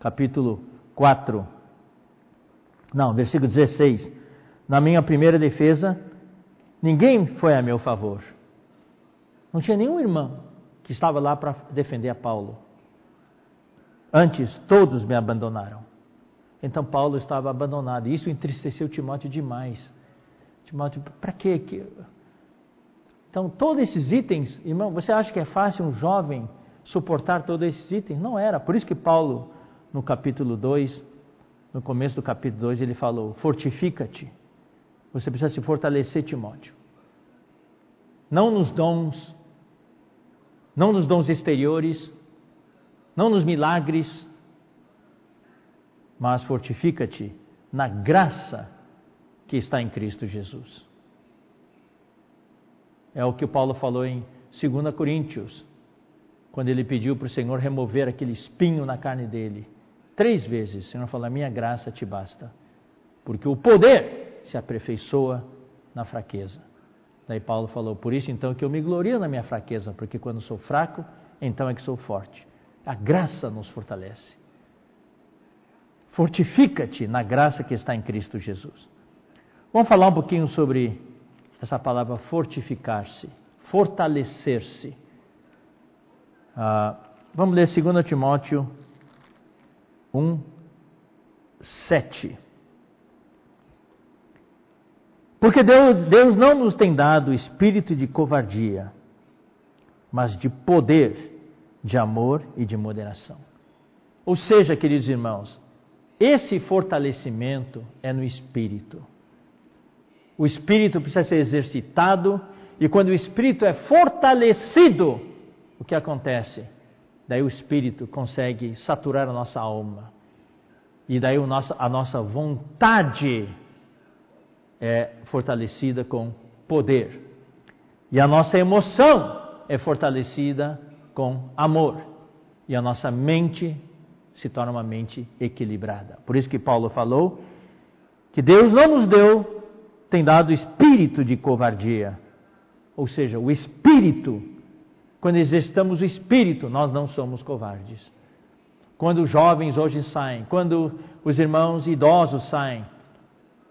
capítulo 4. Não, versículo 16. Na minha primeira defesa, ninguém foi a meu favor. Não tinha nenhum irmão que estava lá para defender a Paulo. Antes, todos me abandonaram. Então Paulo estava abandonado. E isso entristeceu Timóteo demais. Timóteo, para quê? Então, todos esses itens, irmão, você acha que é fácil um jovem suportar todos esses itens? Não era. Por isso que Paulo, no capítulo 2, no começo do capítulo 2, ele falou: Fortifica-te. Você precisa se fortalecer, Timóteo. Não nos dons, não nos dons exteriores, não nos milagres, mas fortifica-te na graça que está em Cristo Jesus. É o que o Paulo falou em 2 Coríntios, quando ele pediu para o Senhor remover aquele espinho na carne dele. Três vezes o Senhor falou: minha graça te basta, porque o poder se aperfeiçoa na fraqueza. Daí Paulo falou: Por isso então que eu me glorio na minha fraqueza, porque quando sou fraco, então é que sou forte. A graça nos fortalece. Fortifica-te na graça que está em Cristo Jesus. Vamos falar um pouquinho sobre essa palavra fortificar-se, fortalecer-se. Ah, vamos ler 2 Timóteo 1, 7. Porque Deus, Deus não nos tem dado espírito de covardia, mas de poder, de amor e de moderação. Ou seja, queridos irmãos, esse fortalecimento é no espírito. O espírito precisa ser exercitado, e quando o espírito é fortalecido, o que acontece? Daí o espírito consegue saturar a nossa alma. E daí nosso, a nossa vontade é fortalecida com poder. E a nossa emoção é fortalecida com amor. E a nossa mente se torna uma mente equilibrada. Por isso que Paulo falou que Deus não nos deu, tem dado espírito de covardia. Ou seja, o espírito, quando exercitamos o espírito, nós não somos covardes. Quando os jovens hoje saem, quando os irmãos idosos saem,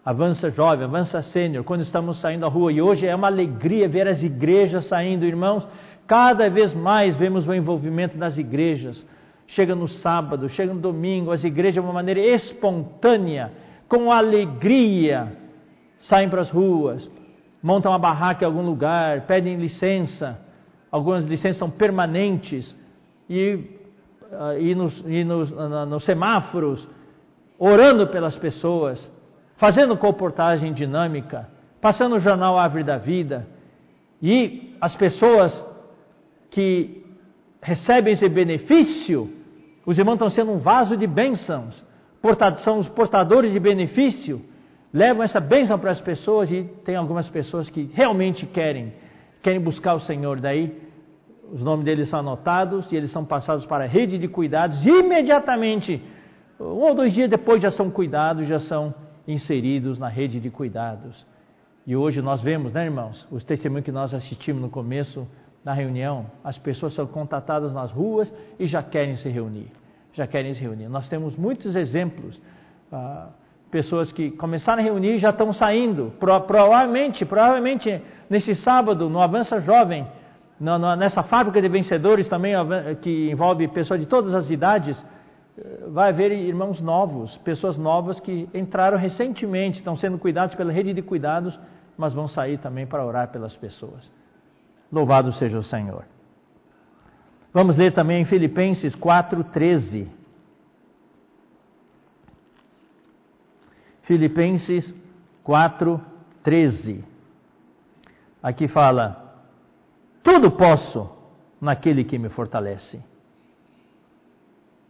avança jovem, avança sênior, quando estamos saindo à rua, e hoje é uma alegria ver as igrejas saindo, irmãos, cada vez mais vemos o envolvimento das igrejas. Chega no sábado, chega no domingo, as igrejas de uma maneira espontânea, com alegria, saem para as ruas, montam uma barraca em algum lugar, pedem licença, algumas licenças são permanentes, e, uh, e, nos, e nos, nos semáforos, orando pelas pessoas, fazendo comportagem dinâmica, passando o jornal Árvore da Vida, e as pessoas que recebem esse benefício, os irmãos estão sendo um vaso de bênçãos, são os portadores de benefício, levam essa bênção para as pessoas e tem algumas pessoas que realmente querem, querem buscar o Senhor, daí os nomes deles são anotados e eles são passados para a rede de cuidados e imediatamente, um ou dois dias depois já são cuidados, já são inseridos na rede de cuidados. E hoje nós vemos, né, irmãos, os testemunhos que nós assistimos no começo da reunião, as pessoas são contatadas nas ruas e já querem se reunir. Já querem se reunir. Nós temos muitos exemplos. Ah, pessoas que começaram a reunir já estão saindo. Pro, provavelmente, provavelmente nesse sábado, no Avança Jovem, no, no, nessa fábrica de vencedores também, que envolve pessoas de todas as idades, vai haver irmãos novos, pessoas novas que entraram recentemente, estão sendo cuidados pela rede de cuidados, mas vão sair também para orar pelas pessoas. Louvado seja o Senhor. Vamos ler também em Filipenses 4,13. Filipenses 4,13. Aqui fala: Tudo posso naquele que me fortalece.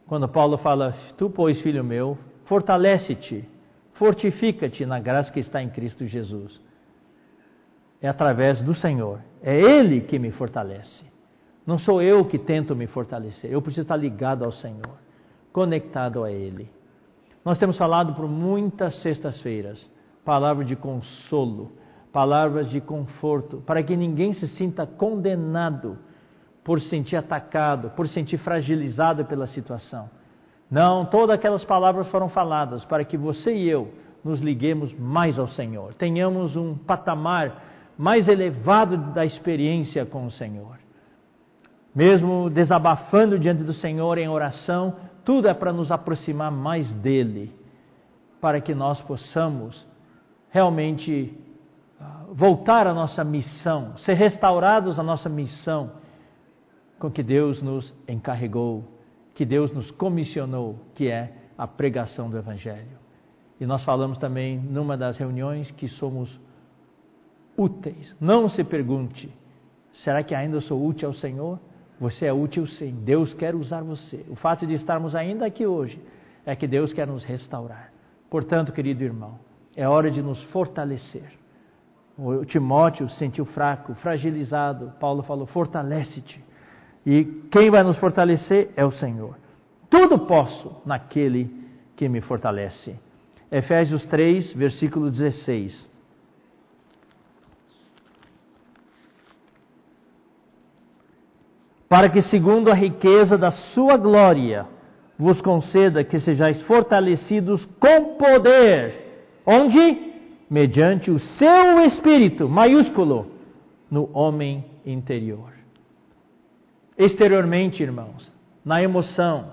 Quando Paulo fala, tu, pois, filho meu, fortalece-te, fortifica-te na graça que está em Cristo Jesus. É através do Senhor. É Ele que me fortalece. Não sou eu que tento me fortalecer. Eu preciso estar ligado ao Senhor, conectado a Ele. Nós temos falado por muitas sextas-feiras palavras de consolo, palavras de conforto, para que ninguém se sinta condenado por se sentir atacado, por se sentir fragilizado pela situação. Não, todas aquelas palavras foram faladas para que você e eu nos liguemos mais ao Senhor, tenhamos um patamar mais elevado da experiência com o Senhor. Mesmo desabafando diante do Senhor em oração, tudo é para nos aproximar mais dele, para que nós possamos realmente ah, voltar à nossa missão, ser restaurados à nossa missão com que Deus nos encarregou, que Deus nos comissionou, que é a pregação do Evangelho. E nós falamos também numa das reuniões que somos úteis. Não se pergunte: será que ainda sou útil ao Senhor? Você é útil sim, Deus quer usar você. O fato de estarmos ainda aqui hoje é que Deus quer nos restaurar. Portanto, querido irmão, é hora de nos fortalecer. O Timóteo se sentiu fraco, fragilizado. Paulo falou: fortalece-te. E quem vai nos fortalecer é o Senhor. Tudo posso naquele que me fortalece. Efésios 3, versículo 16. Para que, segundo a riqueza da sua glória, vos conceda que sejais fortalecidos com poder. Onde? mediante o seu espírito, maiúsculo, no homem interior. Exteriormente, irmãos, na emoção,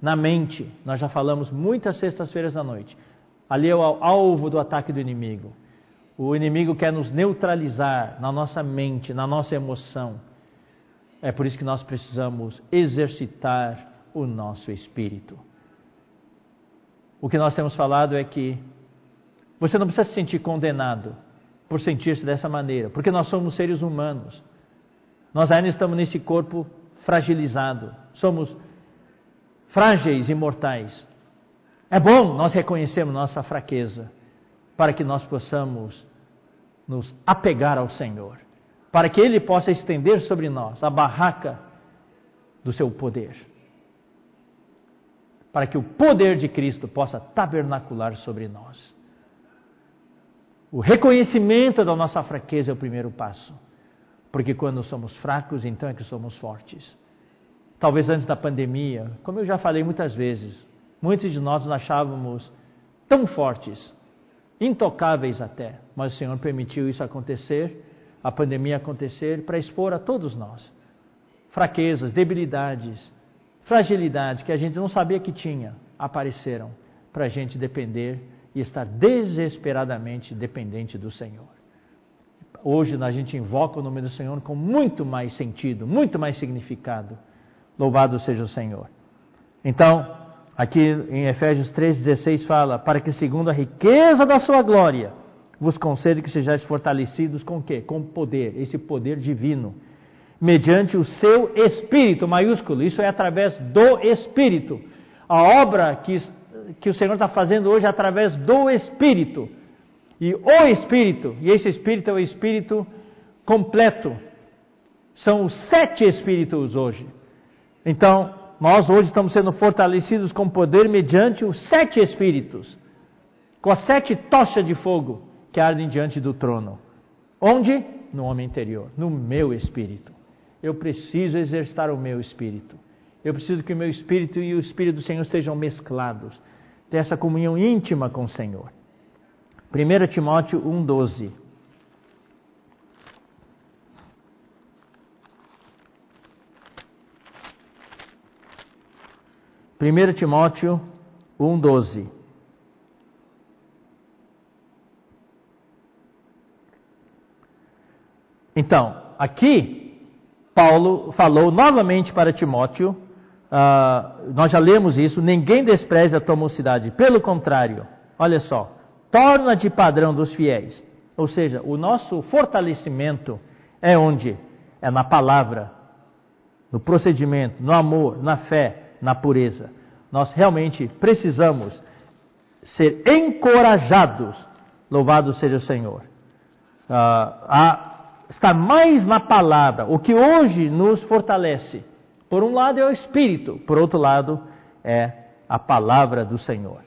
na mente, nós já falamos muitas sextas-feiras à noite. Ali é o alvo do ataque do inimigo. O inimigo quer nos neutralizar na nossa mente, na nossa emoção. É por isso que nós precisamos exercitar o nosso espírito. O que nós temos falado é que você não precisa se sentir condenado por sentir-se dessa maneira, porque nós somos seres humanos. Nós ainda estamos nesse corpo fragilizado, somos frágeis e mortais. É bom nós reconhecermos nossa fraqueza, para que nós possamos nos apegar ao Senhor, para que Ele possa estender sobre nós a barraca do seu poder, para que o poder de Cristo possa tabernacular sobre nós. O reconhecimento da nossa fraqueza é o primeiro passo. Porque quando somos fracos, então é que somos fortes. Talvez antes da pandemia, como eu já falei muitas vezes, muitos de nós nos achávamos tão fortes, intocáveis até, mas o Senhor permitiu isso acontecer, a pandemia acontecer, para expor a todos nós fraquezas, debilidades, fragilidades que a gente não sabia que tinha, apareceram para a gente depender e estar desesperadamente dependente do Senhor. Hoje a gente invoca o nome do Senhor com muito mais sentido, muito mais significado. Louvado seja o Senhor. Então, aqui em Efésios 3,16 fala: Para que, segundo a riqueza da sua glória, vos concede que sejais fortalecidos com quê? Com poder, esse poder divino, mediante o seu Espírito, maiúsculo, isso é através do Espírito. A obra que que o Senhor está fazendo hoje através do Espírito. E o Espírito, e esse Espírito é o Espírito completo. São os sete Espíritos hoje. Então, nós hoje estamos sendo fortalecidos com poder mediante os sete Espíritos, com as sete tochas de fogo que ardem diante do trono. Onde? No homem interior, no meu espírito. Eu preciso exercitar o meu espírito. Eu preciso que o meu espírito e o espírito do Senhor sejam mesclados ter essa comunhão íntima com o Senhor. 1 Timóteo 1,12. Primeiro Timóteo 1,12. Então, aqui, Paulo falou novamente para Timóteo Uh, nós já lemos isso, ninguém despreze a tua mocidade, pelo contrário, olha só, torna-te padrão dos fiéis. Ou seja, o nosso fortalecimento é onde? É na palavra, no procedimento, no amor, na fé, na pureza. Nós realmente precisamos ser encorajados, louvado seja o Senhor, uh, estar mais na palavra, o que hoje nos fortalece por um lado é o Espírito, por outro lado é a palavra do Senhor.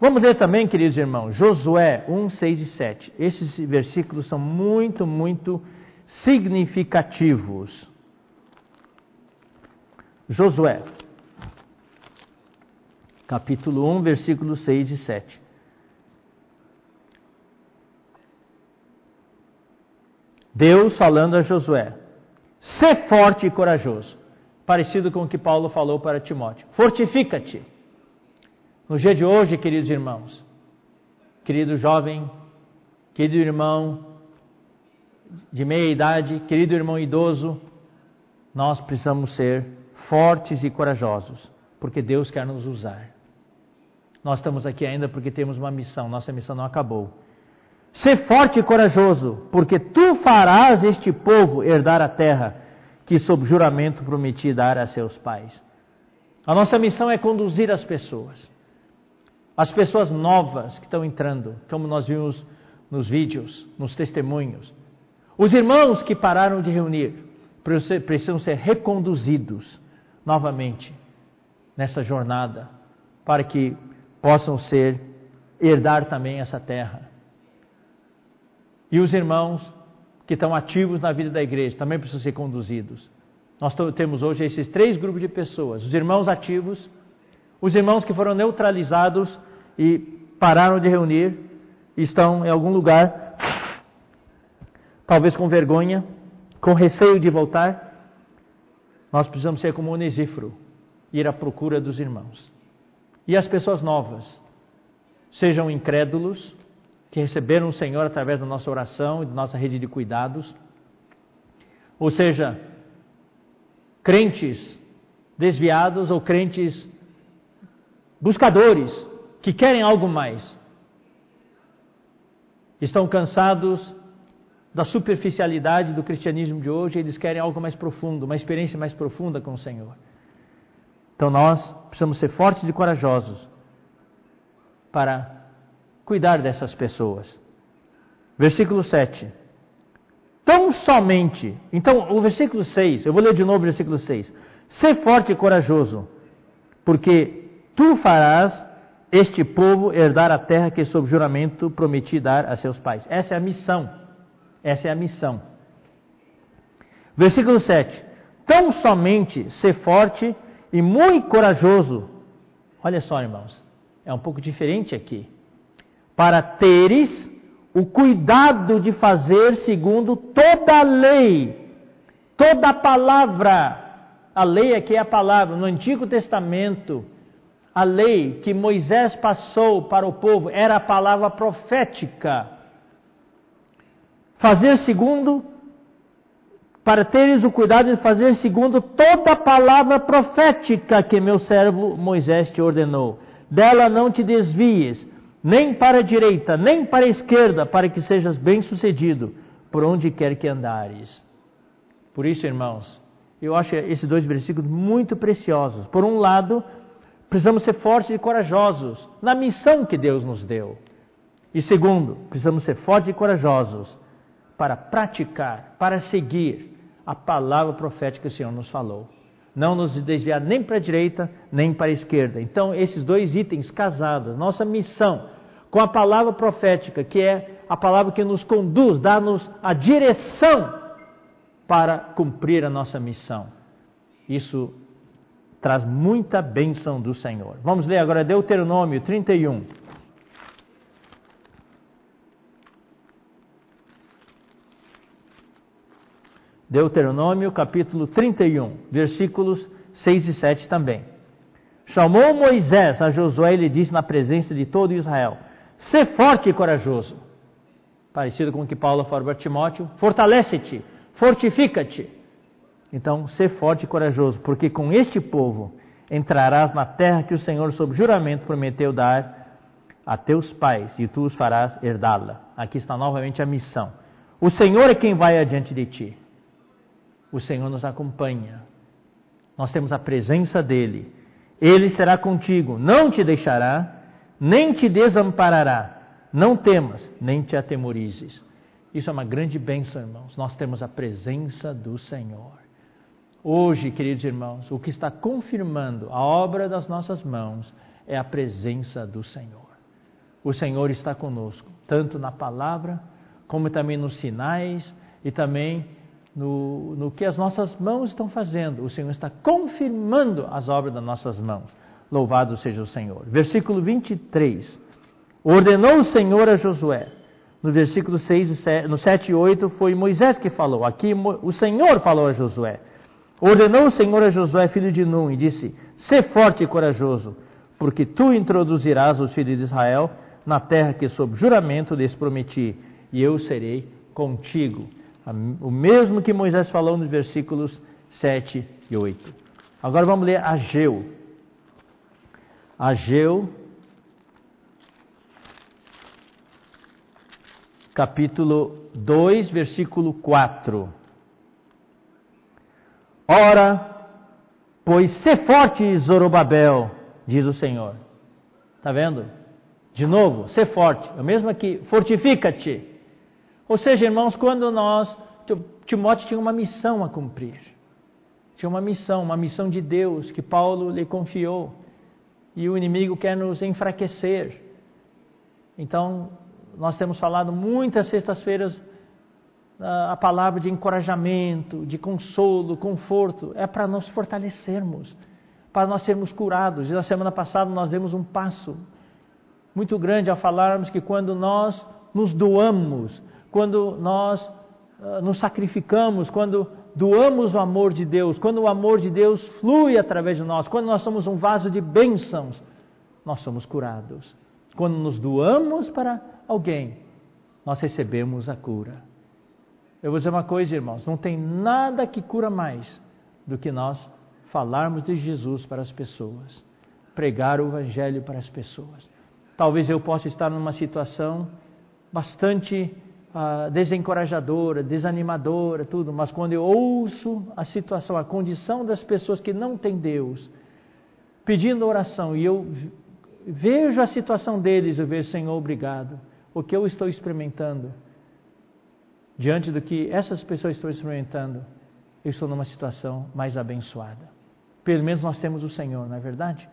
Vamos ler também, queridos irmãos, Josué 1, 6 e 7. Esses versículos são muito, muito significativos. Josué, capítulo 1, versículos 6 e 7. Deus falando a Josué: Sê forte e corajoso parecido com o que Paulo falou para Timóteo. Fortifica-te. No dia de hoje, queridos irmãos, querido jovem, querido irmão de meia idade, querido irmão idoso, nós precisamos ser fortes e corajosos, porque Deus quer nos usar. Nós estamos aqui ainda porque temos uma missão, nossa missão não acabou. Ser forte e corajoso, porque tu farás este povo herdar a terra que sob juramento prometi dar a seus pais. A nossa missão é conduzir as pessoas, as pessoas novas que estão entrando, como nós vimos nos vídeos, nos testemunhos. Os irmãos que pararam de reunir precisam ser reconduzidos novamente nessa jornada, para que possam ser herdar também essa terra. E os irmãos que estão ativos na vida da igreja também precisam ser conduzidos. Nós temos hoje esses três grupos de pessoas: os irmãos ativos, os irmãos que foram neutralizados e pararam de reunir, estão em algum lugar, talvez com vergonha, com receio de voltar, nós precisamos ser como Onesíforo, ir à procura dos irmãos. E as pessoas novas, sejam incrédulos, que receberam o Senhor através da nossa oração e da nossa rede de cuidados, ou seja, crentes desviados ou crentes buscadores que querem algo mais. Estão cansados da superficialidade do cristianismo de hoje, eles querem algo mais profundo, uma experiência mais profunda com o Senhor. Então nós precisamos ser fortes e corajosos para cuidar dessas pessoas. Versículo 7. Tão somente. Então, o versículo 6, eu vou ler de novo o versículo 6. Ser forte e corajoso, porque tu farás este povo herdar a terra que, sob juramento, prometi dar a seus pais. Essa é a missão. Essa é a missão. Versículo 7. Tão somente ser forte e muito corajoso. Olha só, irmãos. É um pouco diferente aqui. Para teres o cuidado de fazer segundo toda a lei, toda a palavra. A lei aqui é a palavra. No Antigo Testamento, a lei que Moisés passou para o povo era a palavra profética. Fazer segundo, para teres o cuidado de fazer segundo toda a palavra profética que meu servo Moisés te ordenou. Dela não te desvies, nem para a direita, nem para a esquerda, para que sejas bem-sucedido por onde quer que andares. Por isso, irmãos, eu acho esses dois versículos muito preciosos. Por um lado, precisamos ser fortes e corajosos na missão que Deus nos deu. E segundo, precisamos ser fortes e corajosos para praticar, para seguir a palavra profética que o Senhor nos falou. Não nos desviar nem para a direita, nem para a esquerda. Então, esses dois itens casados, nossa missão com a palavra profética, que é a palavra que nos conduz, dá-nos a direção para cumprir a nossa missão. Isso traz muita bênção do Senhor. Vamos ler agora Deuteronômio 31. Deuteronômio capítulo 31, versículos 6 e 7 também. Chamou Moisés a Josué e lhe disse na presença de todo Israel: Sê forte e corajoso. Parecido com o que Paulo falou para Timóteo: Fortalece-te, fortifica-te. Então, sê forte e corajoso, porque com este povo entrarás na terra que o Senhor, sob juramento, prometeu dar a teus pais, e tu os farás herdá-la. Aqui está novamente a missão. O Senhor é quem vai adiante de ti o Senhor nos acompanha. Nós temos a presença dele. Ele será contigo, não te deixará, nem te desamparará. Não temas, nem te atemorizes. Isso é uma grande bênção, irmãos. Nós temos a presença do Senhor. Hoje, queridos irmãos, o que está confirmando a obra das nossas mãos é a presença do Senhor. O Senhor está conosco, tanto na palavra, como também nos sinais e também no, no que as nossas mãos estão fazendo. O Senhor está confirmando as obras das nossas mãos. Louvado seja o Senhor. Versículo 23. Ordenou o Senhor a Josué. No versículo 6 e 7, no 7 e 8 foi Moisés que falou. Aqui o Senhor falou a Josué. Ordenou o Senhor a Josué, filho de Nun, e disse: Sê forte e corajoso, porque tu introduzirás os filhos de Israel na terra que sob juramento lhes prometi, e eu serei contigo o mesmo que Moisés falou nos versículos 7 e 8. Agora vamos ler Ageu. Ageu, capítulo 2, versículo 4. Ora, pois se forte, Zorobabel, diz o Senhor. Está vendo? De novo, ser forte. É o mesmo aqui, fortifica-te. Ou seja, irmãos, quando nós. Timóteo tinha uma missão a cumprir. Tinha uma missão, uma missão de Deus que Paulo lhe confiou. E o inimigo quer nos enfraquecer. Então, nós temos falado muitas sextas-feiras a palavra de encorajamento, de consolo, conforto, é para nos fortalecermos, para nós sermos curados. E na semana passada nós demos um passo muito grande ao falarmos que quando nós nos doamos, quando nós uh, nos sacrificamos, quando doamos o amor de Deus, quando o amor de Deus flui através de nós, quando nós somos um vaso de bênçãos, nós somos curados. Quando nos doamos para alguém, nós recebemos a cura. Eu vou dizer uma coisa, irmãos: não tem nada que cura mais do que nós falarmos de Jesus para as pessoas, pregar o Evangelho para as pessoas. Talvez eu possa estar numa situação bastante uh, desencorajadora, desanimadora, tudo, mas quando eu ouço a situação, a condição das pessoas que não têm Deus, pedindo oração, e eu vejo a situação deles, eu vejo, Senhor, obrigado, o que eu estou experimentando, diante do que essas pessoas estão experimentando, eu estou numa situação mais abençoada. Pelo menos nós temos o Senhor, não é verdade?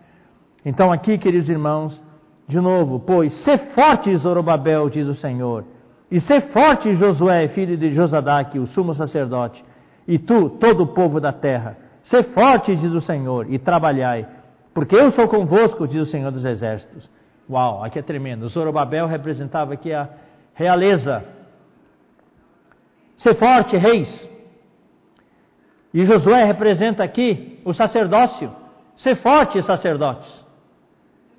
Então, aqui, queridos irmãos, de novo, pois, ser forte, Zorobabel, diz o Senhor, e ser forte, Josué, filho de Josadaque, o sumo sacerdote, e tu, todo o povo da terra, ser forte, diz o Senhor, e trabalhai, porque eu sou convosco, diz o Senhor dos Exércitos. Uau, aqui é tremendo. Zorobabel representava aqui a realeza. Ser forte, reis. E Josué representa aqui o sacerdócio. Ser forte, sacerdotes.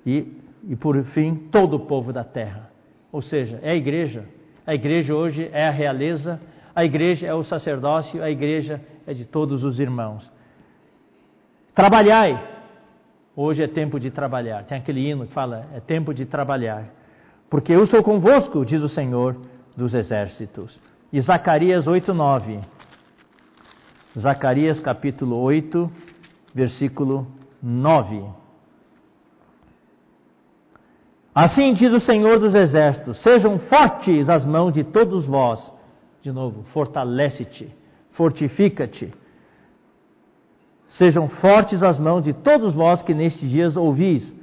E, e por fim, todo o povo da terra. Ou seja, é a igreja. A igreja hoje é a realeza, a igreja é o sacerdócio, a igreja é de todos os irmãos. Trabalhai, Hoje é tempo de trabalhar. Tem aquele hino que fala: é tempo de trabalhar. Porque eu sou convosco, diz o Senhor dos exércitos. E Zacarias 8, 9. Zacarias capítulo 8, versículo 9. Assim diz o Senhor dos exércitos: sejam fortes as mãos de todos vós. De novo, fortalece-te, fortifica-te Sejam fortes as mãos de todos vós que nestes dias ouvis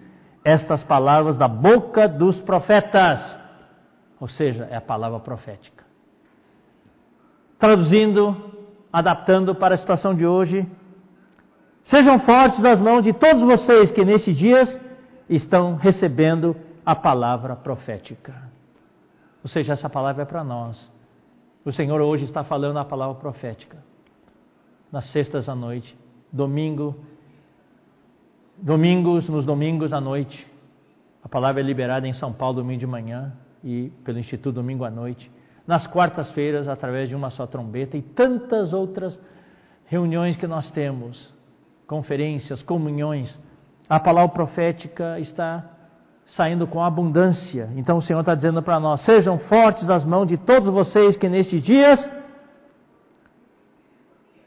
estas palavras da boca dos profetas. Ou seja, é a palavra profética. Traduzindo, adaptando para a situação de hoje, sejam fortes as mãos de todos vocês que nestes dias estão recebendo a palavra profética. Ou seja, essa palavra é para nós. O Senhor hoje está falando a palavra profética. Nas sextas à noite, domingo, domingos, nos domingos à noite. A palavra é liberada em São Paulo domingo de manhã e pelo Instituto domingo à noite. Nas quartas-feiras, através de uma só trombeta e tantas outras reuniões que nós temos, conferências, comunhões. A palavra profética está saindo com abundância. Então o Senhor está dizendo para nós: sejam fortes as mãos de todos vocês que nestes dias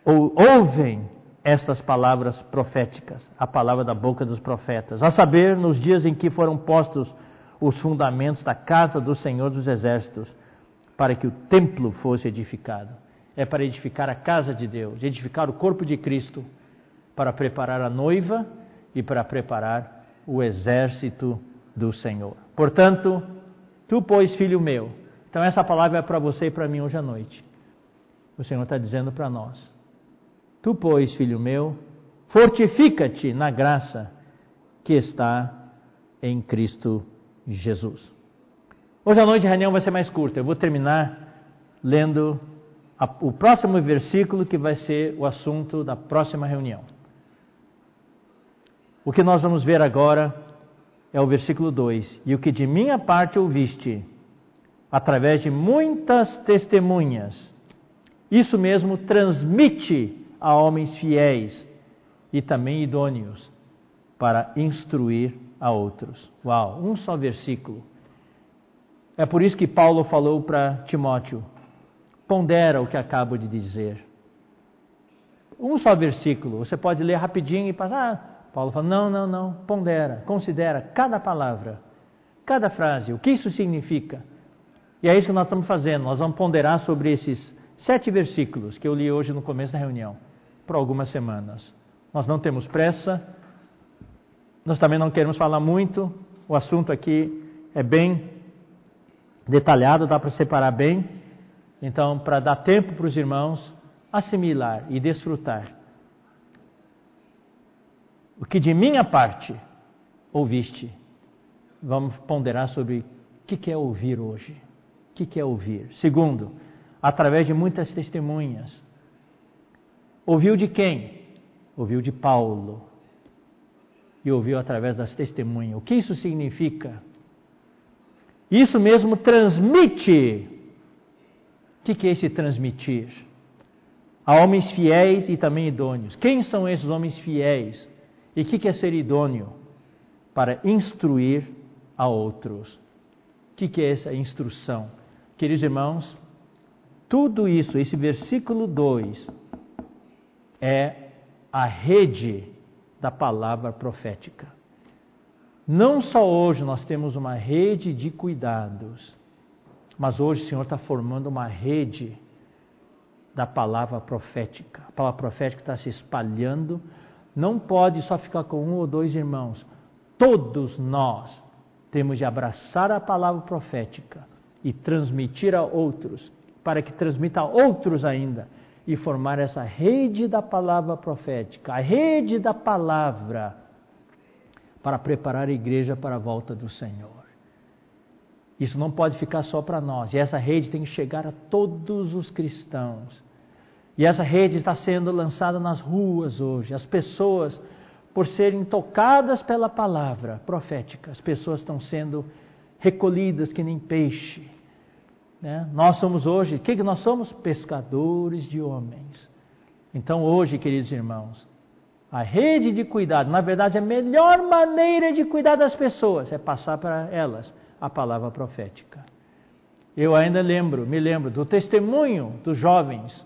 ouvem estas palavras proféticas, a palavra da boca dos profetas, a saber, nos dias em que foram postos os fundamentos da casa do Senhor dos Exércitos, para que o templo fosse edificado. É para edificar a casa de Deus, edificar o corpo de Cristo, para preparar a noiva e para preparar o exército do Senhor. Portanto, tu, pois, filho meu, então essa palavra é para você e para mim hoje à noite. O Senhor está dizendo para nós Tu, pois, filho meu, fortifica-te na graça que está em Cristo Jesus. Hoje à noite a reunião vai ser mais curta. Eu vou terminar lendo a, o próximo versículo que vai ser o assunto da próxima reunião. O que nós vamos ver agora é o versículo 2: E o que de minha parte ouviste, através de muitas testemunhas, isso mesmo transmite a homens fiéis e também idôneos para instruir a outros. Uau, um só versículo. É por isso que Paulo falou para Timóteo: pondera o que acabo de dizer. Um só versículo, você pode ler rapidinho e passar. Ah, Paulo fala: não, não, não, pondera, considera cada palavra, cada frase, o que isso significa. E é isso que nós estamos fazendo, nós vamos ponderar sobre esses sete versículos que eu li hoje no começo da reunião por algumas semanas. Nós não temos pressa, nós também não queremos falar muito, o assunto aqui é bem detalhado, dá para separar bem. Então, para dar tempo para os irmãos assimilar e desfrutar. O que de minha parte ouviste, vamos ponderar sobre o que é ouvir hoje. O que é ouvir? Segundo, através de muitas testemunhas. Ouviu de quem? Ouviu de Paulo. E ouviu através das testemunhas. O que isso significa? Isso mesmo transmite. O que é esse transmitir? A homens fiéis e também idôneos. Quem são esses homens fiéis? E o que é ser idôneo? Para instruir a outros. O que é essa instrução? Queridos irmãos, tudo isso, esse versículo 2, é a rede da palavra profética. Não só hoje nós temos uma rede de cuidados, mas hoje o Senhor está formando uma rede da palavra profética. A palavra profética está se espalhando, não pode só ficar com um ou dois irmãos. Todos nós temos de abraçar a palavra profética e transmitir a outros para que transmita a outros ainda e formar essa rede da palavra profética, a rede da palavra para preparar a igreja para a volta do Senhor. Isso não pode ficar só para nós, e essa rede tem que chegar a todos os cristãos. E essa rede está sendo lançada nas ruas hoje. As pessoas, por serem tocadas pela palavra profética, as pessoas estão sendo recolhidas que nem peixe né? Nós somos hoje, o que, que nós somos? Pescadores de homens. Então, hoje, queridos irmãos, a rede de cuidado, na verdade, a melhor maneira de cuidar das pessoas é passar para elas a palavra profética. Eu ainda lembro, me lembro do testemunho dos jovens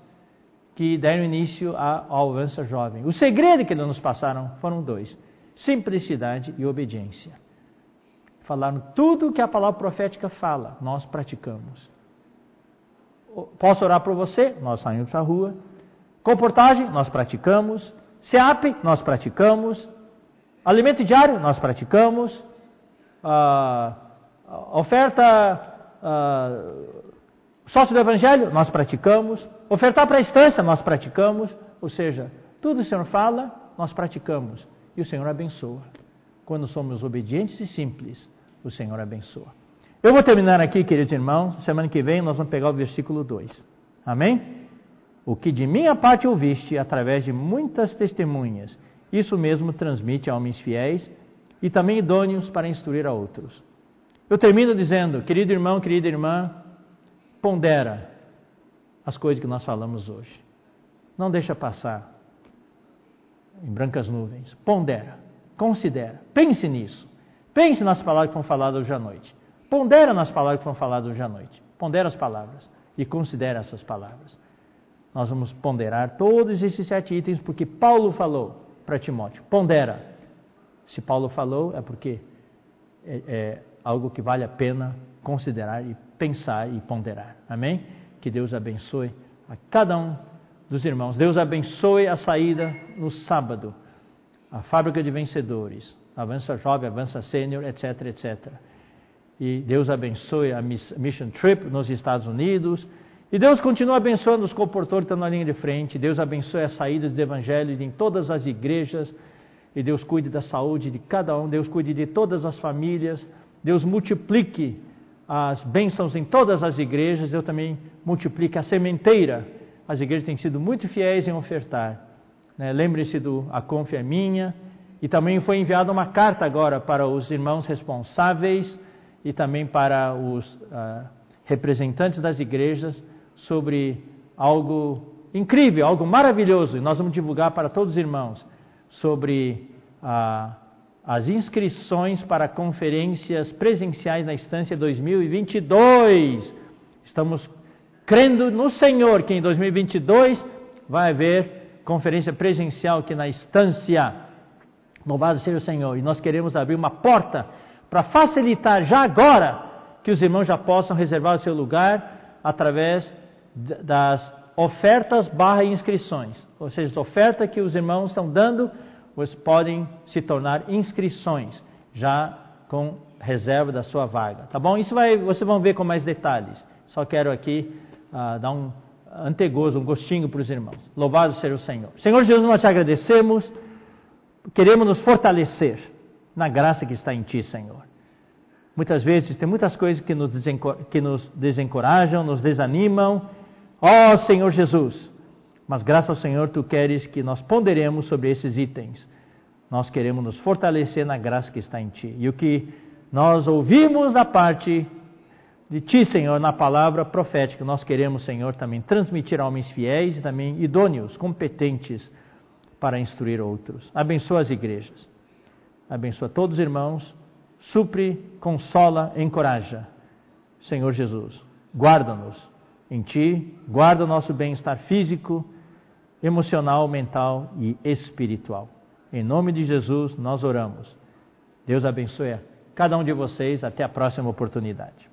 que deram início ao Avança Jovem. O segredo que eles nos passaram foram dois: simplicidade e obediência. Falaram tudo o que a palavra profética fala, nós praticamos. Posso orar por você? Nós saímos para a rua. Comportagem? Nós praticamos. SEAP? Nós praticamos. Alimento diário? Nós praticamos. Ah, oferta ah, sócio do Evangelho? Nós praticamos. Ofertar para a instância? Nós praticamos. Ou seja, tudo o Senhor fala, nós praticamos. E o Senhor abençoa. Quando somos obedientes e simples, o Senhor abençoa. Eu vou terminar aqui, queridos irmãos. Semana que vem nós vamos pegar o versículo 2. Amém? O que de minha parte ouviste através de muitas testemunhas, isso mesmo transmite a homens fiéis e também idôneos para instruir a outros. Eu termino dizendo, querido irmão, querida irmã, pondera as coisas que nós falamos hoje. Não deixa passar em brancas nuvens. Pondera, considera, pense nisso. Pense nas palavras que foram faladas hoje à noite. Pondera nas palavras que foram faladas hoje à noite. Pondera as palavras e considera essas palavras. Nós vamos ponderar todos esses sete itens porque Paulo falou para Timóteo. Pondera. Se Paulo falou, é porque é, é algo que vale a pena considerar e pensar e ponderar. Amém? Que Deus abençoe a cada um dos irmãos. Deus abençoe a saída no sábado, a fábrica de vencedores, avança jovem, avança sênior, etc, etc. E Deus abençoe a Mission Trip nos Estados Unidos. E Deus continua abençoando os comportores que estão na linha de frente. Deus abençoe as saídas de evangelho em todas as igrejas. E Deus cuide da saúde de cada um. Deus cuide de todas as famílias. Deus multiplique as bênçãos em todas as igrejas. Eu também multiplique a sementeira. As igrejas têm sido muito fiéis em ofertar. Né? Lembre-se do A Conf é Minha. E também foi enviada uma carta agora para os irmãos responsáveis e também para os uh, representantes das igrejas sobre algo incrível, algo maravilhoso. E nós vamos divulgar para todos os irmãos sobre uh, as inscrições para conferências presenciais na Estância 2022. Estamos crendo no Senhor que em 2022 vai haver conferência presencial aqui na Estância. Louvado seja o Senhor. E nós queremos abrir uma porta para facilitar já agora que os irmãos já possam reservar o seu lugar através das ofertas barra inscrições. Ou seja, as ofertas que os irmãos estão dando, podem se tornar inscrições, já com reserva da sua vaga. Tá bom? Isso vai, vocês vão ver com mais detalhes. Só quero aqui uh, dar um antegozo, um gostinho para os irmãos. Louvado seja o Senhor. Senhor Jesus, nós te agradecemos, queremos nos fortalecer na graça que está em Ti, Senhor. Muitas vezes tem muitas coisas que nos, que nos desencorajam, nos desanimam. Ó oh, Senhor Jesus! Mas graças ao Senhor, tu queres que nós ponderemos sobre esses itens. Nós queremos nos fortalecer na graça que está em ti. E o que nós ouvimos da parte de ti, Senhor, na palavra profética, nós queremos, Senhor, também transmitir a homens fiéis e também idôneos, competentes para instruir outros. Abençoa as igrejas. Abençoa todos os irmãos supre, consola, encoraja. Senhor Jesus, guarda-nos em Ti, guarda o nosso bem-estar físico, emocional, mental e espiritual. Em nome de Jesus, nós oramos. Deus abençoe cada um de vocês. Até a próxima oportunidade.